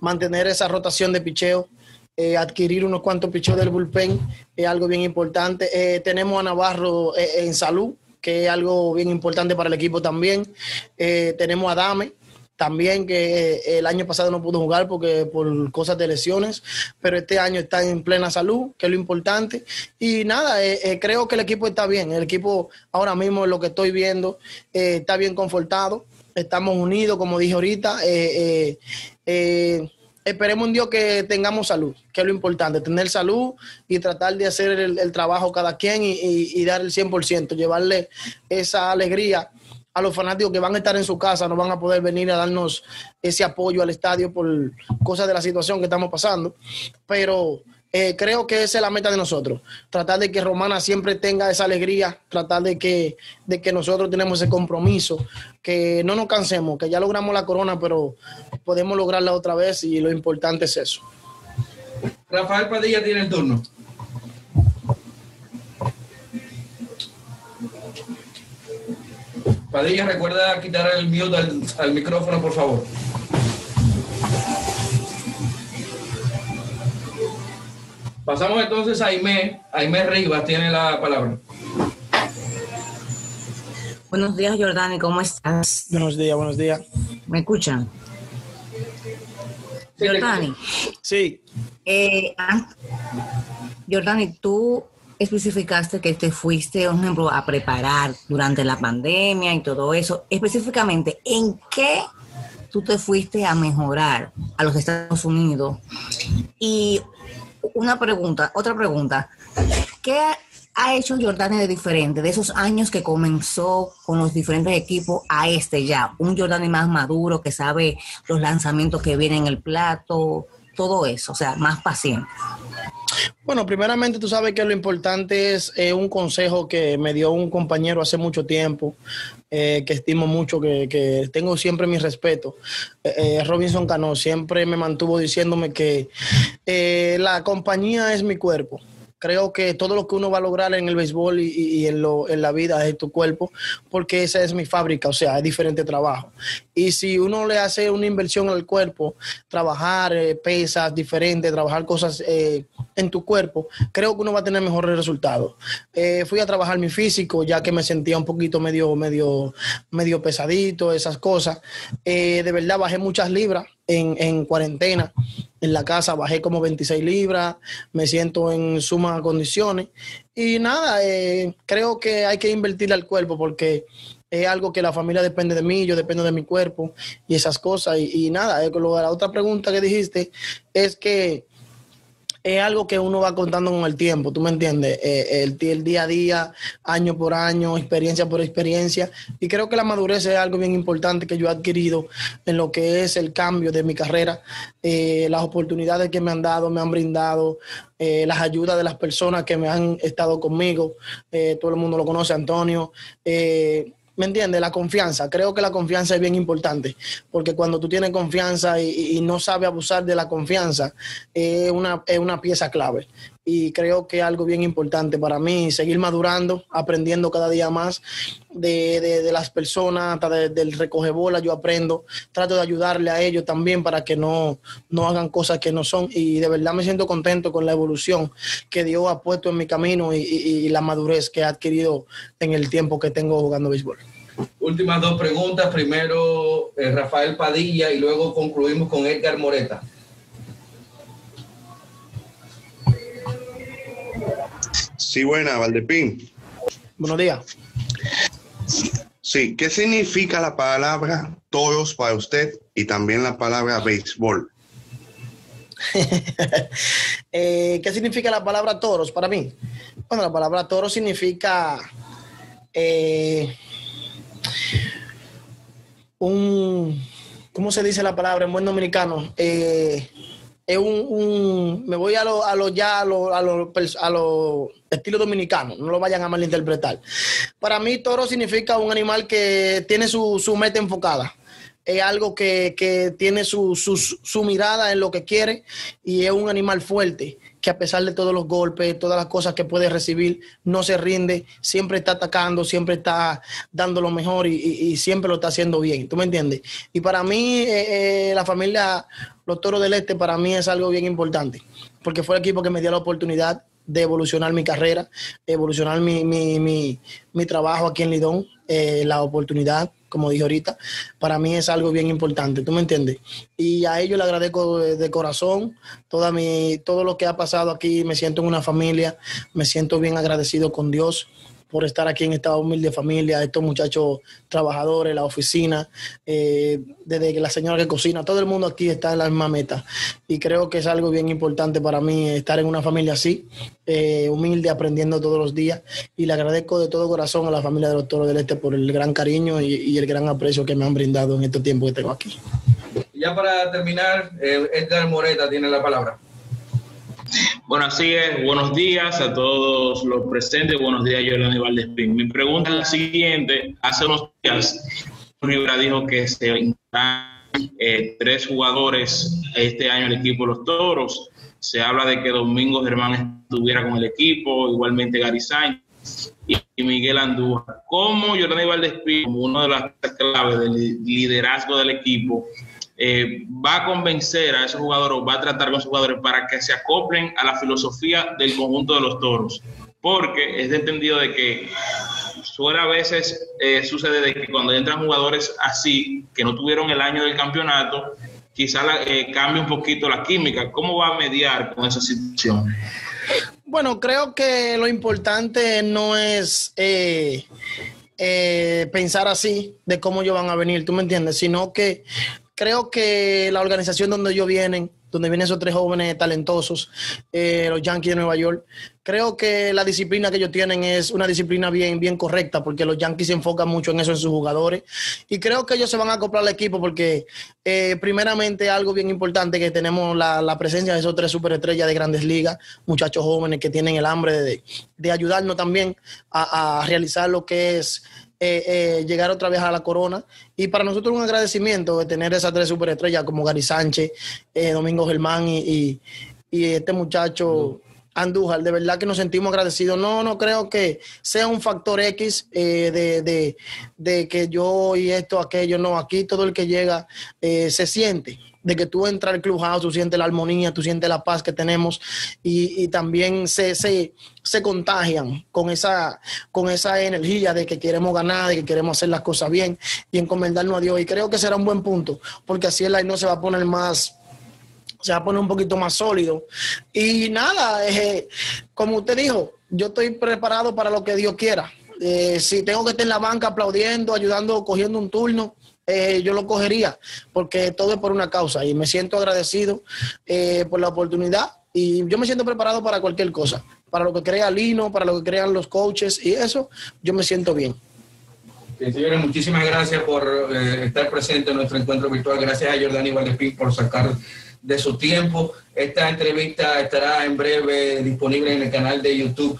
Speaker 20: mantener esa rotación de picheo, eh, adquirir unos cuantos picheos del bullpen es algo bien importante. Eh, tenemos a Navarro eh, en salud, que es algo bien importante para el equipo también. Eh, tenemos a Dame, también que eh, el año pasado no pudo jugar porque por cosas de lesiones, pero este año está en plena salud, que es lo importante. Y nada, eh, creo que el equipo está bien. El equipo ahora mismo, lo que estoy viendo, está bien confortado. Estamos unidos, como dije ahorita. Esperemos un Dios que tengamos salud, que es lo importante, tener salud y tratar de hacer el, el trabajo cada quien y, y- y dar el 100%, llevarle esa alegría a los fanáticos que van a estar en su casa, no van a poder venir a darnos ese apoyo al estadio por cosas de la situación que estamos pasando, pero eh, creo que esa es la meta de nosotros, tratar de que Romana siempre tenga esa alegría, tratar de que, de que nosotros tenemos ese compromiso, que no nos cansemos, que ya logramos la corona, pero podemos lograrla otra vez y lo importante es eso.
Speaker 19: Rafael Padilla tiene el turno. Padilla, recuerda quitar el mute al, al micrófono, por favor. Pasamos entonces a Aimé. Aimé Rivas tiene la palabra.
Speaker 14: Buenos días, Jordani, ¿cómo estás?
Speaker 20: Buenos días, buenos días.
Speaker 14: ¿Me escuchan? Jordani.
Speaker 20: Sí.
Speaker 14: Eh, ah, Jordani, tú especificaste que te fuiste, por ejemplo, a preparar durante la pandemia y todo eso. Específicamente, ¿en qué tú te fuiste a mejorar a los Estados Unidos? Y una pregunta, otra pregunta. ¿Qué ha hecho Jordani de diferente de esos años que comenzó con los diferentes equipos a este ya? Un Jordani más maduro que sabe los lanzamientos que vienen en el plato, todo eso, o sea, más paciente.
Speaker 20: Bueno, primeramente tú sabes que lo importante es eh, un consejo que me dio un compañero hace mucho tiempo, eh, que estimo mucho, que, que tengo siempre mi respeto. Eh, eh, Robinson Cano siempre me mantuvo diciéndome que eh, la compañía es mi cuerpo. Creo que todo lo que uno va a lograr en el béisbol y, en, lo- en la vida es tu cuerpo, porque esa es mi fábrica, o sea, es diferente trabajo. Y si uno le hace una inversión al cuerpo, trabajar eh, pesas diferentes, trabajar cosas eh, en tu cuerpo, creo que uno va a tener mejores resultados. Eh, fui a trabajar mi físico, ya que me sentía un poquito medio, medio, medio pesadito, esas cosas. Eh, de verdad, bajé muchas libras en, en cuarentena. En la casa bajé como 26 libras, me siento en sumas condiciones. Y nada, eh, creo que hay que invertirle al cuerpo porque es algo que la familia depende de mí, yo dependo de mi cuerpo y esas cosas. Y, nada, eh, la otra pregunta que dijiste es que es algo que uno va contando con el tiempo, ¿tú me entiendes? Eh, el, el día a día, año por año, experiencia por experiencia. Y creo que la madurez es algo bien importante que yo he adquirido en lo que es el cambio de mi carrera, eh, las oportunidades que me han dado, me han brindado, eh, las ayudas de las personas que me han estado conmigo. Eh, todo el mundo lo conoce, Antonio. Eh, ¿Me entiendes? La confianza. Creo que la confianza es bien importante, porque cuando tú tienes confianza y, no sabes abusar de la confianza, es una, es una pieza clave. Y creo que es algo bien importante para mí, seguir madurando, aprendiendo cada día más de, de- las personas, hasta de- del recoge bola, yo aprendo, trato de ayudarle a ellos también para que no, no hagan cosas que no son. Y de verdad me siento contento con la evolución que Dios ha puesto en mi camino y- y la madurez que he adquirido en el tiempo que tengo jugando béisbol.
Speaker 19: Últimas dos preguntas. Primero, eh, Rafael Padilla y luego concluimos con Edgar Moreta.
Speaker 25: Sí, buena, Valdepín.
Speaker 20: Buenos días.
Speaker 27: Sí, ¿qué significa la palabra toros para usted y también la palabra béisbol?
Speaker 20: Eh, ¿Qué significa la palabra toros para mí? Bueno, la palabra toro significa eh, un, ¿cómo se dice la palabra en buen dominicano? Eh, es un, me voy a lo, a lo ya a lo, a lo, a lo estilo dominicano, no lo vayan a malinterpretar. Para mí toro significa un animal que tiene su, su meta enfocada. Es algo que, que tiene su, su, su mirada en lo que quiere y es un animal fuerte que a pesar de todos los golpes, todas las cosas que puede recibir, no se rinde, siempre está atacando, siempre está dando lo mejor y, siempre lo está haciendo bien. ¿Tú me entiendes? Y para mí, eh, eh, la familia Los Toros del Este, para mí es algo bien importante, porque fue el equipo que me dio la oportunidad de evolucionar mi carrera, evolucionar mi, mi, mi, mi trabajo aquí en Lidón, eh, la oportunidad, como dije ahorita, para mí es algo bien importante, ¿tú me entiendes? Y a ellos le agradezco de, de corazón toda mi, todo lo que ha pasado aquí, me siento en una familia, me siento bien agradecido con Dios por estar aquí en esta humilde familia, estos muchachos trabajadores, la oficina, eh, desde la señora que cocina, todo el mundo aquí está en la misma meta. Y creo que es algo bien importante para mí estar en una familia así, eh, humilde, aprendiendo todos los días. Y le agradezco de todo corazón a la familia de los Toros del Este por el gran cariño y, el gran aprecio que me han brindado en este tiempo que tengo aquí.
Speaker 19: Ya para terminar, eh, Edgar Moreta tiene la palabra.
Speaker 25: Bueno, así es. Buenos días a todos los presentes. Buenos días, Yolanda Valdespín. Mi pregunta es la siguiente. Hace unos días, Rivera dijo que se incorporan eh, tres jugadores este año al equipo de los Toros. Se habla de que Domingo Germán estuviera con el equipo, igualmente Gary y y Miguel Andújar. ¿Cómo Jordan Valdespín, como una de las claves del liderazgo del equipo, eh, va a convencer a esos jugadores o va a tratar con esos jugadores para que se acoplen a la filosofía del conjunto de los toros. Porque es de entendido de que suele a veces eh, sucede de que cuando entran jugadores así, que no tuvieron el año del campeonato, quizá la, eh, cambie un poquito la química. ¿Cómo va a mediar con esa situación?
Speaker 20: Bueno, creo que lo importante no es eh, eh, pensar así de cómo ellos van a venir, ¿tú me entiendes? Sino que creo que la organización donde ellos vienen, donde vienen esos tres jóvenes talentosos, eh, los Yankees de Nueva York, creo que la disciplina que ellos tienen es una disciplina bien, bien correcta, porque los Yankees se enfocan mucho en eso en sus jugadores. Y creo que ellos se van a acoplar al equipo porque, eh, primeramente, algo bien importante que tenemos la, la presencia de esos tres superestrellas de grandes ligas, muchachos jóvenes que tienen el hambre de, de ayudarnos también a, a realizar lo que es eh, eh, llegar otra vez a la corona. Y para nosotros un agradecimiento de tener esas tres superestrellas como Gary Sánchez, eh, Domingo Germán y, y- este muchacho Andújar. De verdad que nos sentimos agradecidos. No, no creo que sea un factor X eh, de, de- de que yo y esto, aquello. No, aquí todo el que llega eh, se siente de que tú entras al clubhouse, tú sientes la armonía, tú sientes la paz que tenemos y, y también se, se, se contagian con esa, con esa energía de que queremos ganar, de que queremos hacer las cosas bien y encomendarnos a Dios. Y creo que será un buen punto, porque así el no se va a poner más, se va a poner un poquito más sólido. Y nada, eh, como usted dijo, yo estoy preparado para lo que Dios quiera. Eh, si tengo que estar en la banca aplaudiendo, ayudando, cogiendo un turno, eh, yo lo cogería, porque todo es por una causa y me siento agradecido eh, por la oportunidad y yo me siento preparado para cualquier cosa, para lo que crea Lino, para lo que crean los coaches y eso, yo me siento bien.
Speaker 19: Bien, señores, muchísimas gracias por eh, estar presente en nuestro encuentro virtual. Gracias a Jordani Valdespín por sacar de su tiempo. Esta entrevista estará en breve disponible en el canal de YouTube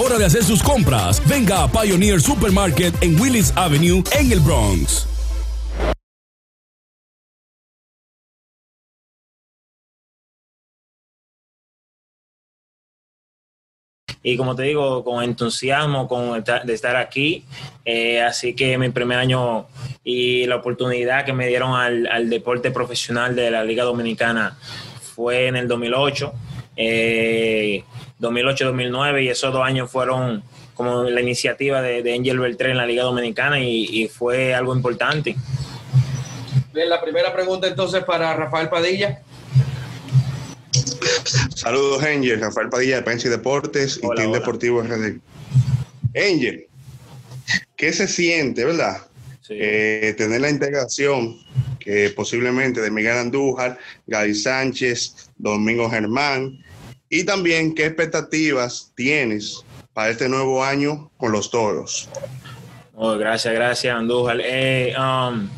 Speaker 16: hora de hacer sus compras, venga a Pioneer Supermarket en Willis Avenue en el Bronx.
Speaker 28: y como te digo, con entusiasmo con de estar aquí. Eh, así que mi primer año y la oportunidad que me dieron al, al deporte profesional de la Liga Dominicana fue en el 2008. 2008-2009 y esos dos años fueron como la iniciativa de, de Angel Beltré en la Liga Dominicana y, y, fue algo importante.
Speaker 19: Bien, la primera pregunta entonces para Rafael Padilla.
Speaker 27: Saludos, Angel. Rafael Padilla de Prensa y Deportes
Speaker 28: Hola,
Speaker 27: y Team
Speaker 28: hola.
Speaker 27: Deportivo RD. Angel, ¿qué se siente, verdad? Eh, tener la integración que posiblemente de Miguel Andújar, Gaby Sánchez, Domingo Germán y también qué expectativas tienes para este nuevo año con los toros.
Speaker 28: Oh, gracias, gracias, Andújar. Eh, um,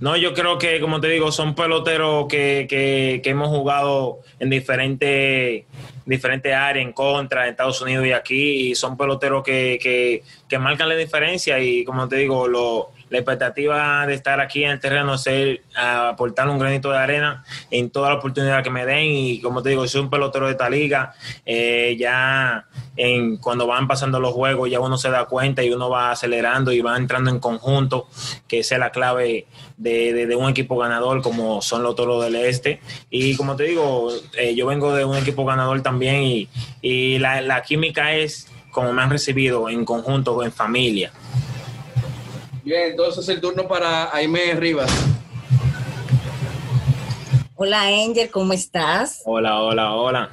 Speaker 28: no, yo creo que, como te digo, son peloteros que, que, que hemos jugado en diferentes diferentes áreas, en contra, en Estados Unidos y aquí, y son peloteros que, que, que marcan la diferencia y, como te digo, lo, la expectativa de estar aquí en el terreno es ser, aportar un granito de arena en toda la oportunidad que me den y, como te digo, soy un pelotero de esta liga, eh, ya en, cuando van pasando los juegos ya uno se da cuenta y uno va acelerando y va entrando en conjunto, que esa es la clave de, de, un equipo ganador como son los Toros del Este. Y como te digo, eh, yo vengo de un equipo ganador también y, y la, la química es como me han recibido en conjunto, en familia.
Speaker 19: Bien, entonces el turno para Aime Rivas.
Speaker 14: Hola Angel, ¿cómo estás?
Speaker 28: Hola, hola, hola.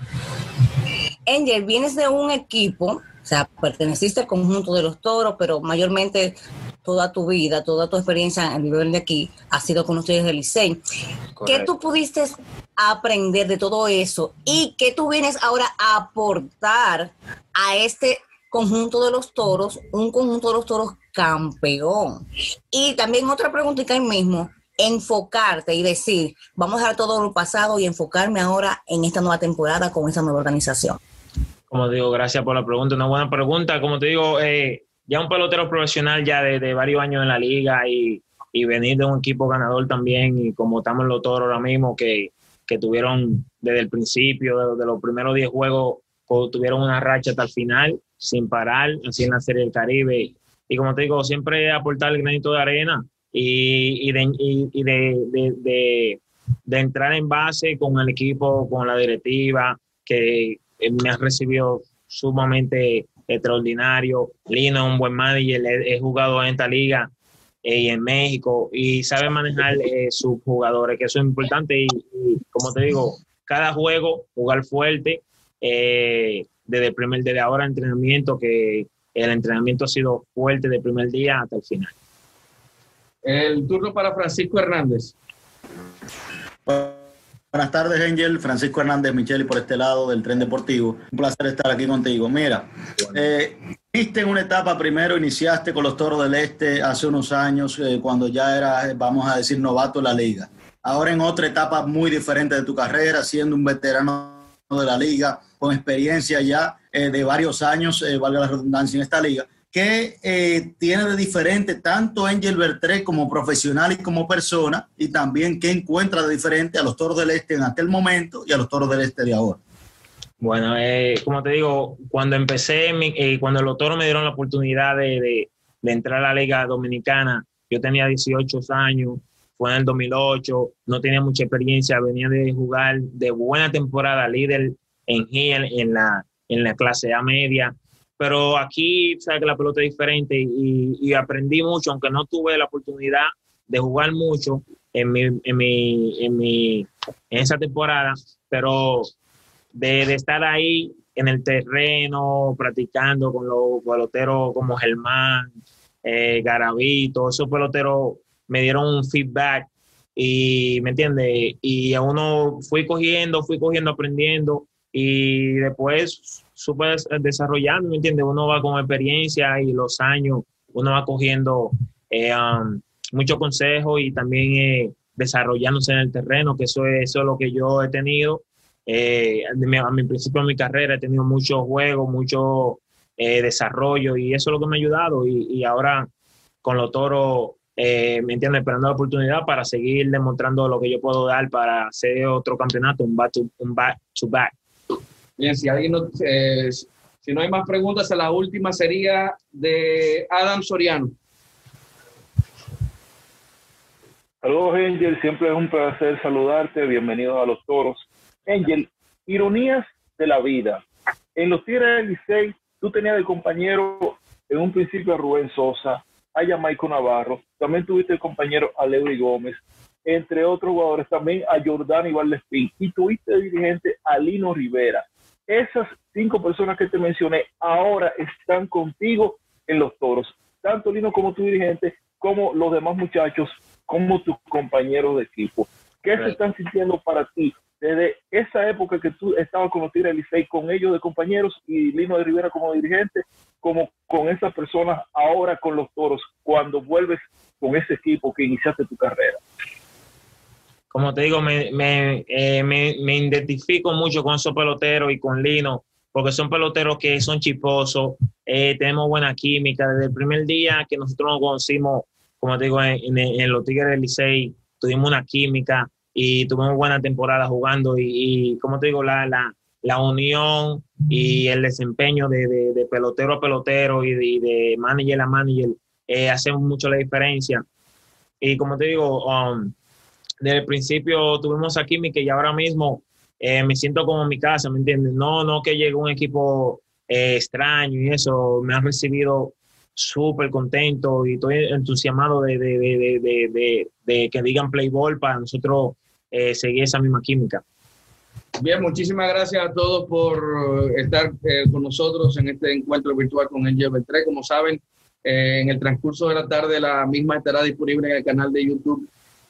Speaker 14: Angel, vienes de un equipo, o sea, perteneciste al conjunto de los toros, pero mayormente toda tu vida, toda tu experiencia a nivel de aquí ha sido con ustedes del Licey. ¿Qué tú pudiste aprender de todo eso y qué tú vienes ahora a aportar a este conjunto de los toros, un conjunto de los toros campeón? Y también otra preguntita ahí mismo, enfocarte y decir, vamos a dejar todo lo pasado y enfocarme ahora en esta nueva temporada con esta nueva organización.
Speaker 28: Como digo, gracias por la pregunta, una buena pregunta. Como te digo, eh, ya un pelotero profesional ya de, de, varios años en la liga y, y, venir de un equipo ganador también y como estamos los toros ahora mismo que, que tuvieron desde el principio, de, de los primeros 10 juegos, tuvieron una racha hasta el final sin parar, así en la Serie del Caribe. Y como te digo, siempre aportar el granito de arena y, y, de, y, de, de, entrar en base con el equipo, con la directiva, que me ha recibido sumamente extraordinario. Lino es un buen manager, he, he jugado en esta liga eh, y en México y sabe manejar eh, sus jugadores, que eso es importante. Y, como te digo, cada juego, jugar fuerte, eh, desde el primer desde ahora entrenamiento, que el entrenamiento ha sido fuerte desde el primer día hasta el final.
Speaker 19: El turno para Francisco Hernández.
Speaker 7: Buenas tardes, Angel. Francisco Hernández Micheli por este lado del tren deportivo. Un placer estar aquí contigo. Mira, eh, viste en una etapa primero, iniciaste con los Toros del Este hace unos años, eh, cuando ya eras, vamos a decir, novato en la liga. Ahora en otra etapa muy diferente de tu carrera, siendo un veterano de la liga, con experiencia ya eh, de varios años, eh, valga la redundancia, en esta liga. ¿Qué eh, tiene de diferente tanto Angel Bertré como profesional y como persona? Y también qué encuentra de diferente a los Toros del Este en aquel momento y a los Toros del Este de ahora.
Speaker 28: Bueno, eh, como te digo, cuando empecé, cuando los Toros me dieron la oportunidad de, entrar a la Liga Dominicana, yo tenía 18 años, fue en el 2008, no tenía mucha experiencia, venía de jugar de buena temporada, líder en Hill, en la, en la clase A media, pero aquí, sabes que la pelota es diferente y, aprendí mucho, aunque no tuve la oportunidad de jugar mucho en, mi, en, mi, en, mi, en esa temporada, pero de, de, estar ahí en el terreno, practicando con los peloteros como Germán, eh, Garavito, esos peloteros me dieron un feedback y, ¿me entiendes? Y a uno fui cogiendo, fui cogiendo, aprendiendo y después supe desarrollando, ¿me entiendes? Uno va con experiencia y los años, uno va cogiendo eh, um, muchos consejos y también eh, desarrollándose en el terreno, que eso es, eso es lo que yo he tenido. Eh, a, mi, principio de mi carrera he tenido muchos juegos, mucho eh, desarrollo y eso es lo que me ha ayudado. Y, y ahora con los toros, eh, ¿me entiendes? Esperando la oportunidad para seguir demostrando lo que yo puedo dar para hacer otro campeonato, un back to, un back, to back.
Speaker 19: Bien, si alguien no, eh, Si no hay más preguntas, la última sería de Adam Soriano.
Speaker 21: Saludos, Angel. Siempre es un placer saludarte. Bienvenidos a los toros. Angel, ironías de la vida. En los Tigres del Licey, tú tenías de compañero en un principio a Rubén Sosa, a Jamaico Navarro, también tuviste de compañero a Leury Gómez, entre otros jugadores, también a Jordán Valdespín, y tuviste de dirigente a Lino Rivera. Esas cinco personas que te mencioné ahora están contigo en los toros, tanto Lino como tu dirigente, como los demás muchachos, como tus compañeros de equipo. ¿Qué se están sintiendo para ti desde esa época que tú estabas con los Tigres Licey, con ellos de compañeros y Lino de Rivera como dirigente, como con esas personas ahora con los toros, cuando vuelves con ese equipo que iniciaste tu carrera?
Speaker 28: Como te digo, me, me, eh, me, me identifico mucho con esos peloteros y con Lino, porque son peloteros que son chiposos, eh, tenemos buena química. Desde el primer día que nosotros nos conocimos, como te digo, en, los Tigres del Licey, tuvimos una química y tuvimos buena temporada jugando y, como te digo, la, la, la, unión y el desempeño de, de, pelotero a pelotero y de, manager a manager eh, hace mucho la diferencia. Y como te digo, um, desde el principio tuvimos a química y ahora mismo eh, me siento como en mi casa, ¿me entiendes? No, no que llegue un equipo eh, extraño y eso, me han recibido súper contento y estoy entusiasmado de, que digan play para nosotros eh, seguir esa misma química.
Speaker 19: Bien, muchísimas gracias a todos por estar con nosotros en este encuentro virtual con el Beltré. Como saben, en el transcurso de la tarde la misma estará disponible en el canal de YouTube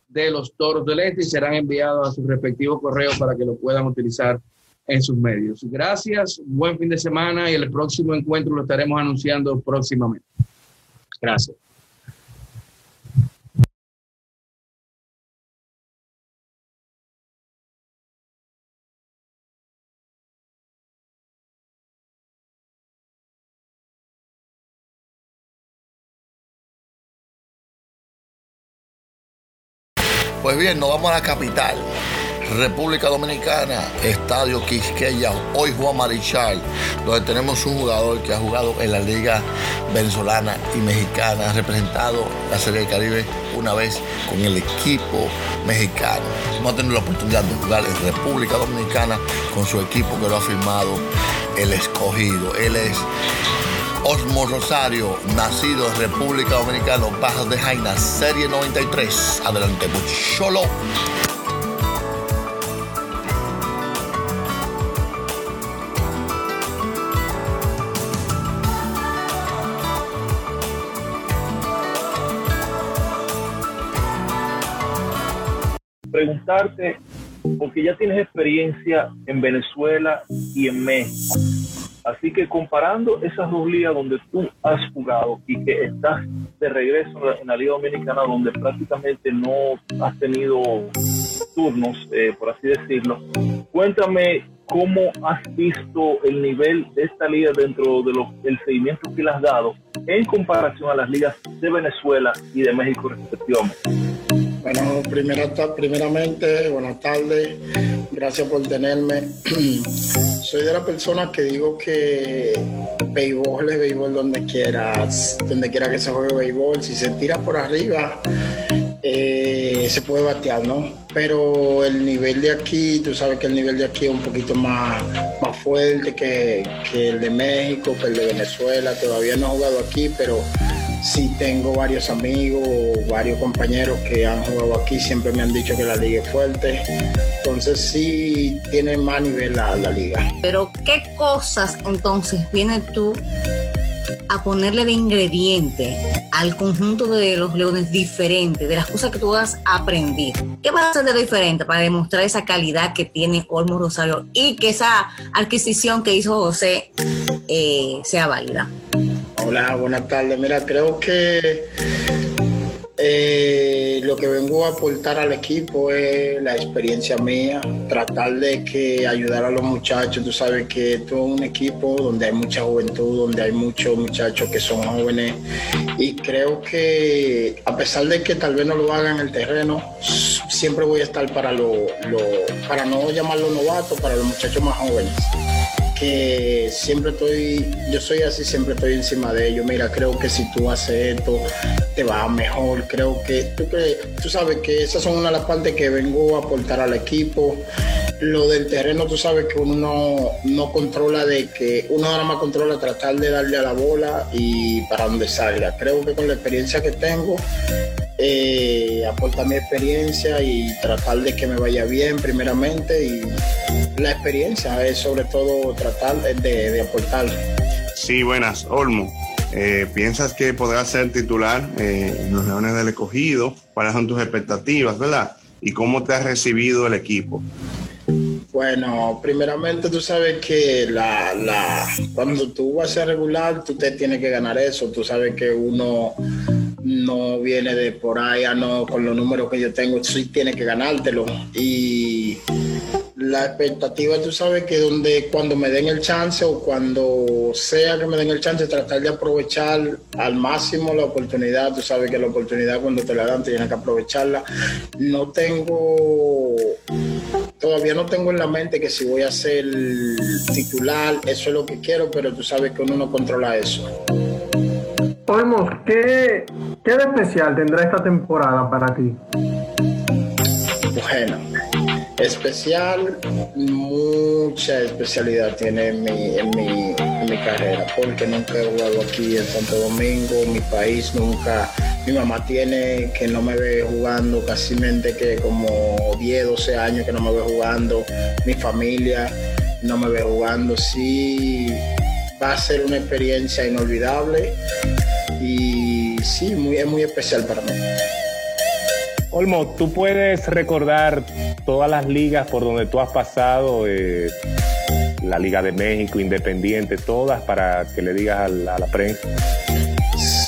Speaker 19: de los Toros del Este y serán enviados a sus respectivos correos para que lo puedan utilizar en sus medios. Gracias, buen fin de semana y el próximo encuentro lo estaremos anunciando próximamente.
Speaker 28: Gracias.
Speaker 2: Pues bien, nos vamos a la capital. República Dominicana, Estadio Quisqueya, hoy Juan Marichal, donde tenemos un jugador que ha jugado en la Liga Venezolana y Mexicana, ha representado la Serie del Caribe una vez con el equipo mexicano. Hemos tenido la oportunidad de jugar en República Dominicana con su equipo que lo ha firmado el escogido. Él es Osmo Rosario, nacido en República Dominicana, Bajas de Jaina, Serie 93. Adelante, Mucholo.
Speaker 21: preguntarte, porque ya tienes experiencia en Venezuela y en México. Así que comparando esas dos ligas donde tú has jugado y que estás de regreso en la Liga Dominicana donde prácticamente no has tenido turnos, eh, por así decirlo, cuéntame cómo has visto el nivel de esta liga dentro del seguimiento que le has dado en comparación a las ligas de Venezuela y de México respectivamente.
Speaker 26: Bueno, primera, primeramente, buenas tardes. Gracias por tenerme. Soy de las personas que digo que béisbol es béisbol donde quieras, donde quiera que se juegue béisbol. Si se tira por arriba, eh, se puede batear, ¿no? Pero el nivel de aquí, tú sabes que el nivel de aquí es un poquito más, más fuerte que, que el de México, que el de Venezuela. Todavía no he jugado aquí, pero sí tengo varios amigos, varios compañeros que han jugado aquí, siempre me han dicho que la liga es fuerte. Entonces sí tiene más nivel la, liga.
Speaker 14: Pero ¿qué cosas entonces vienes tú a ponerle de ingrediente al conjunto de los leones diferente, de las cosas que tú has aprendido. ¿Qué vas a hacer de diferente para demostrar esa calidad que tiene Olmo Rosario y que esa adquisición que hizo José eh, sea válida?
Speaker 26: Hola, buenas tardes. Mira, creo que eh, lo que vengo a aportar al equipo es la experiencia mía, tratar de que ayudar a los muchachos. Tú sabes que esto es un equipo donde hay mucha juventud, donde hay muchos muchachos que son jóvenes y creo que a pesar de que tal vez no lo hagan en el terreno, siempre voy a estar para lo, para no llamarlo novato, para los muchachos más jóvenes que siempre estoy, yo soy así, siempre estoy encima de ellos. Mira, creo que si tú haces esto, te va mejor. Creo que tú, tú sabes que esas son una de las partes que vengo a aportar al equipo. Lo del terreno, tú sabes que uno no, no controla de que uno nada más controla tratar de darle a la bola y para donde salga. Creo que con la experiencia que tengo, eh, aportar mi experiencia y tratar de que me vaya bien primeramente y la experiencia es sobre todo tratar de, de aportar.
Speaker 27: Sí, buenas, Olmo. Eh, ¿Piensas que podrás ser titular eh, en los Leones del Escogido? ¿Cuáles son tus expectativas, verdad? ¿Y cómo te ha recibido el equipo?
Speaker 26: Bueno, primeramente tú sabes que la, la, cuando tú vas a ser regular, tú te tienes que ganar eso. Tú sabes que uno no viene de por ahí, no, con los números que yo tengo, sí tiene que ganártelo. Y la expectativa, tú sabes que donde cuando me den el chance o cuando sea que me den el chance, tratar de aprovechar al máximo la oportunidad. Tú sabes que la oportunidad cuando te la dan, tienes que aprovecharla. No tengo, todavía no tengo en la mente que si voy a ser titular, eso es lo que quiero, pero tú sabes que uno no controla eso.
Speaker 29: Olmos, ¿qué, ¿qué de especial tendrá esta temporada para ti?
Speaker 26: Bueno, especial, mucha especialidad tiene en mi, en mi, en mi carrera, porque nunca he jugado aquí en Santo Domingo, mi país nunca, mi mamá tiene que no me ve jugando casi que como 10, 12 años que no me ve jugando, mi familia no me ve jugando, sí va a ser una experiencia inolvidable y sí, muy, es muy especial para mí.
Speaker 30: Olmo, ¿tú puedes recordar todas las ligas por donde tú has pasado? Eh, la Liga de México, Independiente, todas, para que le digas a la, a la prensa.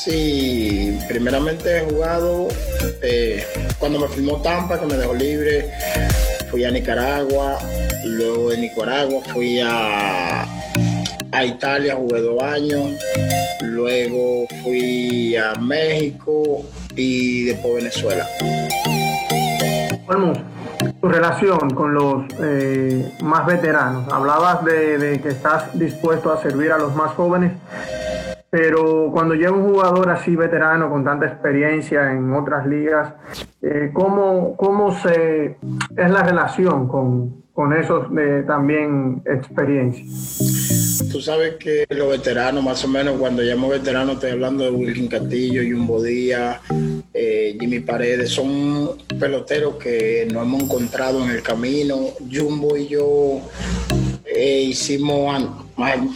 Speaker 26: Sí, primeramente he jugado eh, cuando me firmó Tampa, que me dejó libre, fui a Nicaragua, luego de Nicaragua fui a, a Italia, jugué dos años, luego fui a México y después Venezuela.
Speaker 29: Olmo, tu relación con los eh, más veteranos. Hablabas de, de que estás dispuesto a servir a los más jóvenes, pero cuando llega un jugador así veterano con tanta experiencia en otras ligas, eh, ¿cómo, ¿cómo se es la relación con, con esos de también experiencia?
Speaker 26: Tú sabes que los veteranos, más o menos, cuando llamo veteranos, estoy hablando de Wilkin Castillo, Jumbo Díaz, eh, Jimmy Paredes, son peloteros que nos hemos encontrado en el camino. Jumbo y yo eh, hicimos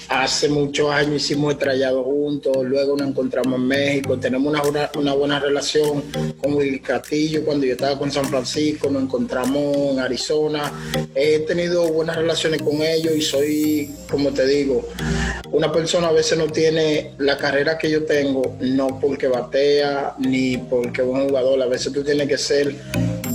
Speaker 26: hace muchos años hicimos estrellado juntos, luego nos encontramos en México, tenemos una, buena- una buena relación con Willy Castillo cuando yo estaba con San Francisco, nos encontramos en Arizona, he tenido buenas relaciones con ellos y soy, como te digo, una persona a veces no tiene la carrera que yo tengo, no porque batea ni porque es un jugador, a veces tú tienes que ser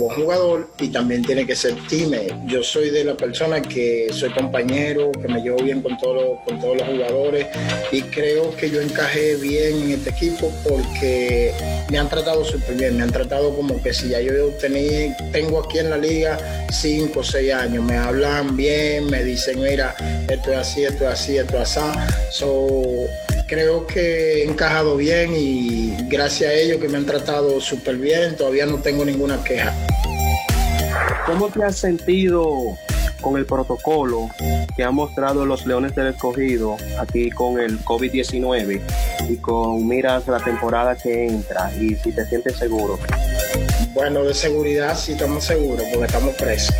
Speaker 26: buen jugador y también tiene que ser teammate. Yo soy de la persona que soy compañero, que me llevo bien con todos con todos los jugadores y creo que yo encajé bien en este equipo porque me han tratado súper bien, me han tratado como que si ya yo tenía, tengo aquí en la liga cinco o seis años, me hablan bien, me dicen, mira, esto es así, esto es así, esto es así. So, creo que he encajado bien y gracias a ellos que me han tratado súper bien, todavía no tengo ninguna queja.
Speaker 31: ¿Cómo te has sentido con el protocolo que han mostrado los Leones del Escogido aquí con el COVID-19 y con miras la temporada que entra y si te sientes seguro?
Speaker 26: Bueno, de seguridad sí estamos seguros porque estamos presos.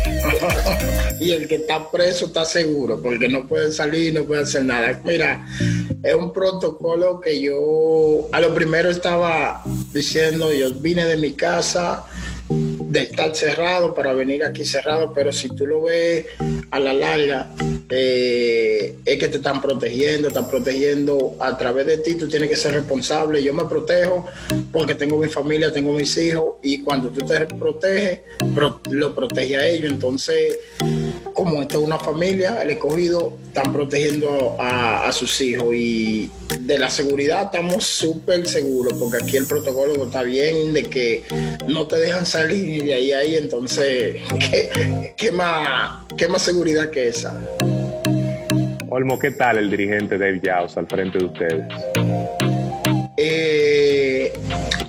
Speaker 26: y el que está preso está seguro porque no puede salir, no puede hacer nada. Mira, es un protocolo que yo a lo primero estaba diciendo, yo vine de mi casa de estar cerrado para venir aquí cerrado, pero si tú lo ves a la larga, eh, es que te están protegiendo, están protegiendo a través de ti, tú tienes que ser responsable. Yo me protejo porque tengo mi familia, tengo mis hijos y cuando tú te proteges, pro- lo protege a ellos. Entonces, como esto es una familia, el escogido, están protegiendo a, a sus hijos y de la seguridad estamos súper seguros porque aquí el protocolo está bien, de que no te dejan salir de ahí a ahí, entonces, ¿qué, qué más, qué más seguridad que esa?
Speaker 30: Olmo, ¿qué tal el dirigente Dave Jaws al frente de ustedes?
Speaker 26: Eh,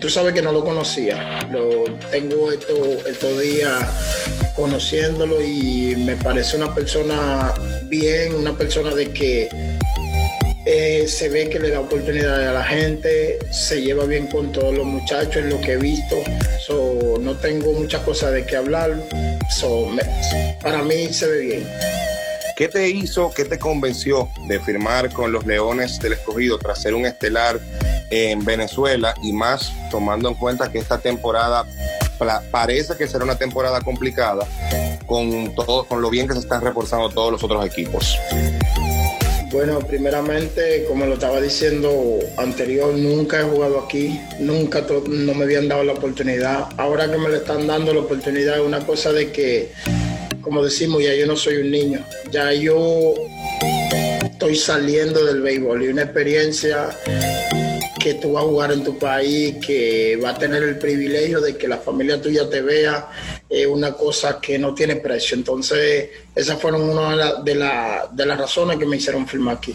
Speaker 26: tú sabes que no lo conocía. Lo tengo estos estos días conociéndolo y me parece una persona bien, una persona de que eh, se ve que le da oportunidad a la gente, se lleva bien con todos los muchachos, en lo que he visto. So, no tengo muchas cosas de qué hablar. So, me- para mí se ve bien.
Speaker 32: ¿Qué te hizo, qué te convenció de firmar con los Leones del Escogido tras ser un estelar en Venezuela y más tomando en cuenta que esta temporada parece que será una temporada complicada con todo, con lo bien que se están reforzando todos los otros equipos?
Speaker 26: Bueno, primeramente, como lo estaba diciendo anterior, nunca he jugado aquí, nunca no me habían dado la oportunidad. Ahora que me le están dando la oportunidad, es una cosa de que, como decimos, ya yo no soy un niño, ya yo estoy saliendo del béisbol y una experiencia que tú vas a jugar en tu país, que va a tener el privilegio de que la familia tuya te vea, es una cosa que no tiene precio. Entonces, esas fueron una de, la- de la- de las razones que me hicieron firmar aquí.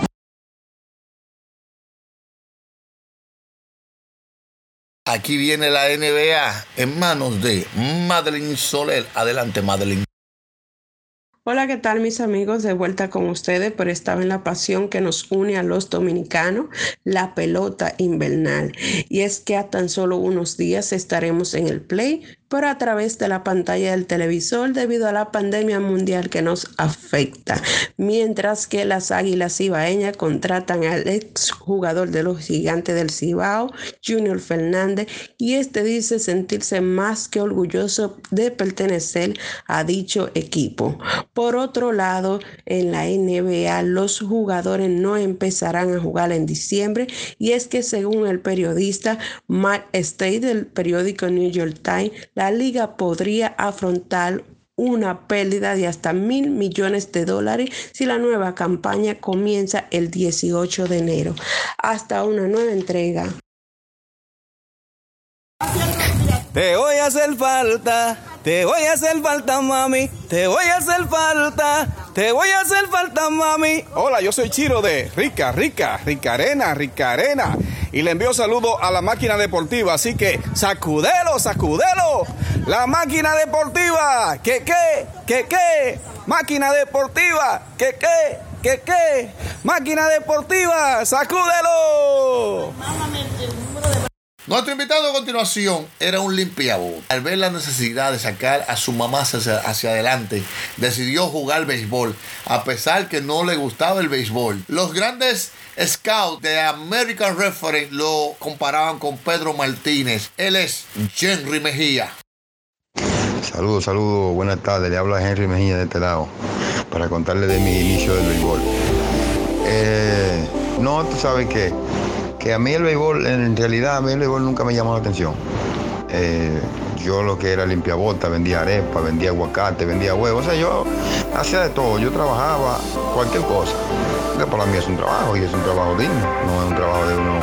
Speaker 33: Aquí viene la NBA en manos de Madeline Soler. Adelante, Madeline.
Speaker 34: Hola, ¿qué tal mis amigos? De vuelta con ustedes, pero esta vez la pasión que nos une a los dominicanos, la pelota invernal. Y es que a tan solo unos días estaremos en el play, pero a través de la pantalla del televisor debido a la pandemia mundial que nos afecta. Mientras que las Águilas Cibaeñas contratan al ex jugador de los Gigantes del Cibao, Junior Fernández, y este dice sentirse más que orgulloso de pertenecer a dicho equipo. Por otro lado, en la NBA los jugadores no empezarán a jugar en diciembre y es que según el periodista Mark Stay del periódico New York Times, la liga podría afrontar una pérdida de hasta mil millones de dólares si la nueva campaña comienza el 18 de enero. Hasta una nueva entrega.
Speaker 35: Te voy a hacer falta, te voy a hacer falta, mami. Te voy a hacer falta, te voy a hacer falta, mami.
Speaker 36: Hola, yo soy Chiro de Rica, Rica, Rica Arena, Rica Arena. Y le envío saludos a la máquina deportiva. Así que sacudelo, sacudelo. La máquina deportiva. ¿Qué, qué? ¿Qué, qué? Máquina deportiva. ¿Qué, qué? ¿Qué, qué? Máquina deportiva. Sacúdelo.
Speaker 33: Nuestro invitado a continuación era un limpiabotas. Al ver la necesidad de sacar a su mamá hacia, adelante, decidió jugar béisbol, a pesar que no le gustaba el béisbol. Los grandes scouts de American Reference lo comparaban con Pedro Martínez. Él es Henry Mejía.
Speaker 37: Saludos, saludos, buenas tardes. Le habla Henry Mejía de este lado para contarle de mi inicio del béisbol. Eh, no, tú sabes que, que a mí el béisbol, en realidad, a mí el béisbol nunca me llamó la atención. Eh, yo lo que era limpiabota, vendía arepa, vendía aguacate, vendía huevos. O sea, yo hacía de todo. Yo trabajaba cualquier cosa. Que para mí es un trabajo y es un trabajo digno. No es un trabajo de uno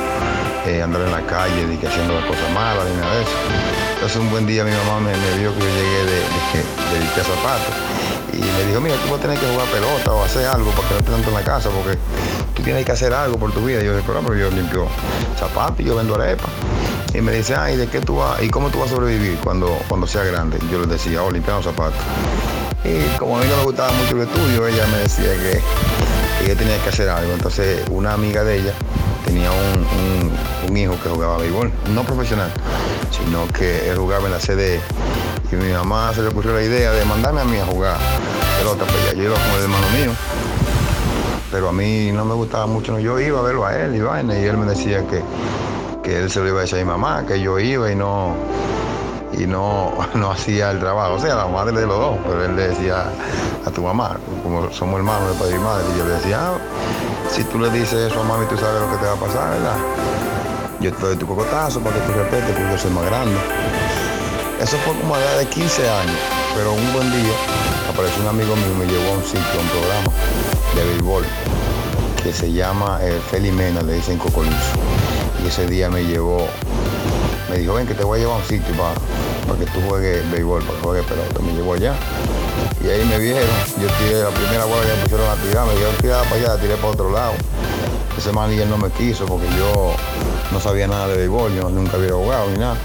Speaker 37: eh, andar en la calle y que haciendo las cosas malas ni nada de eso. Entonces un buen día mi mamá me, vio que yo llegué de, de, de zapatos y me dijo, mira, tú vas a tener que jugar pelota o hacer algo para que no estés tanto en la casa porque tú tienes que hacer algo por tu vida. Yo dije, pero, pero yo limpio zapatos y yo vendo arepa. Y me dice, ay, ¿de qué tú vas? ¿Y cómo tú vas a sobrevivir cuando, cuando seas grande? Yo le decía, oh, limpiando zapatos. Y como a mí no me gustaba mucho el estudio, ella me decía que, ella tenía que hacer algo. Entonces una amiga de ella tenía un hijo que jugaba béisbol, no profesional, sino que él jugaba en la sede y mi mamá se le ocurrió la idea de mandarme a mí a jugar pelota, pues yo iba con el hermano mío, pero a mí no me gustaba mucho, yo iba a verlo a él y vaina, y él me decía que, que él se lo iba a decir a mi mamá, que yo iba y no y no, no hacía el trabajo, o sea, la madre de los dos, pero él le decía a tu mamá, como somos hermanos de padre y madre, y yo le decía, ah, si tú le dices eso a mami, tú sabes lo que te va a pasar, ¿verdad? yo te doy tu cocotazo para que tú respetes porque yo soy más grande. Eso fue como a la edad de 15 años, pero un buen día apareció un amigo mío y me llevó a un sitio, a un programa de béisbol que se llama eh, Felimena, le dicen Cocolizo. Y ese día me llevó, me dijo, ven que te voy a llevar a un sitio para, para que tú juegues béisbol, para que juegues pelota. Me llevó allá. Y ahí me vieron, yo tiré la primera bola que me pusieron a tirar, me dijeron tirada para allá, tiré para otro lado. Ese manager no me quiso porque yo no sabía nada de béisbol, yo nunca había jugado ni nada.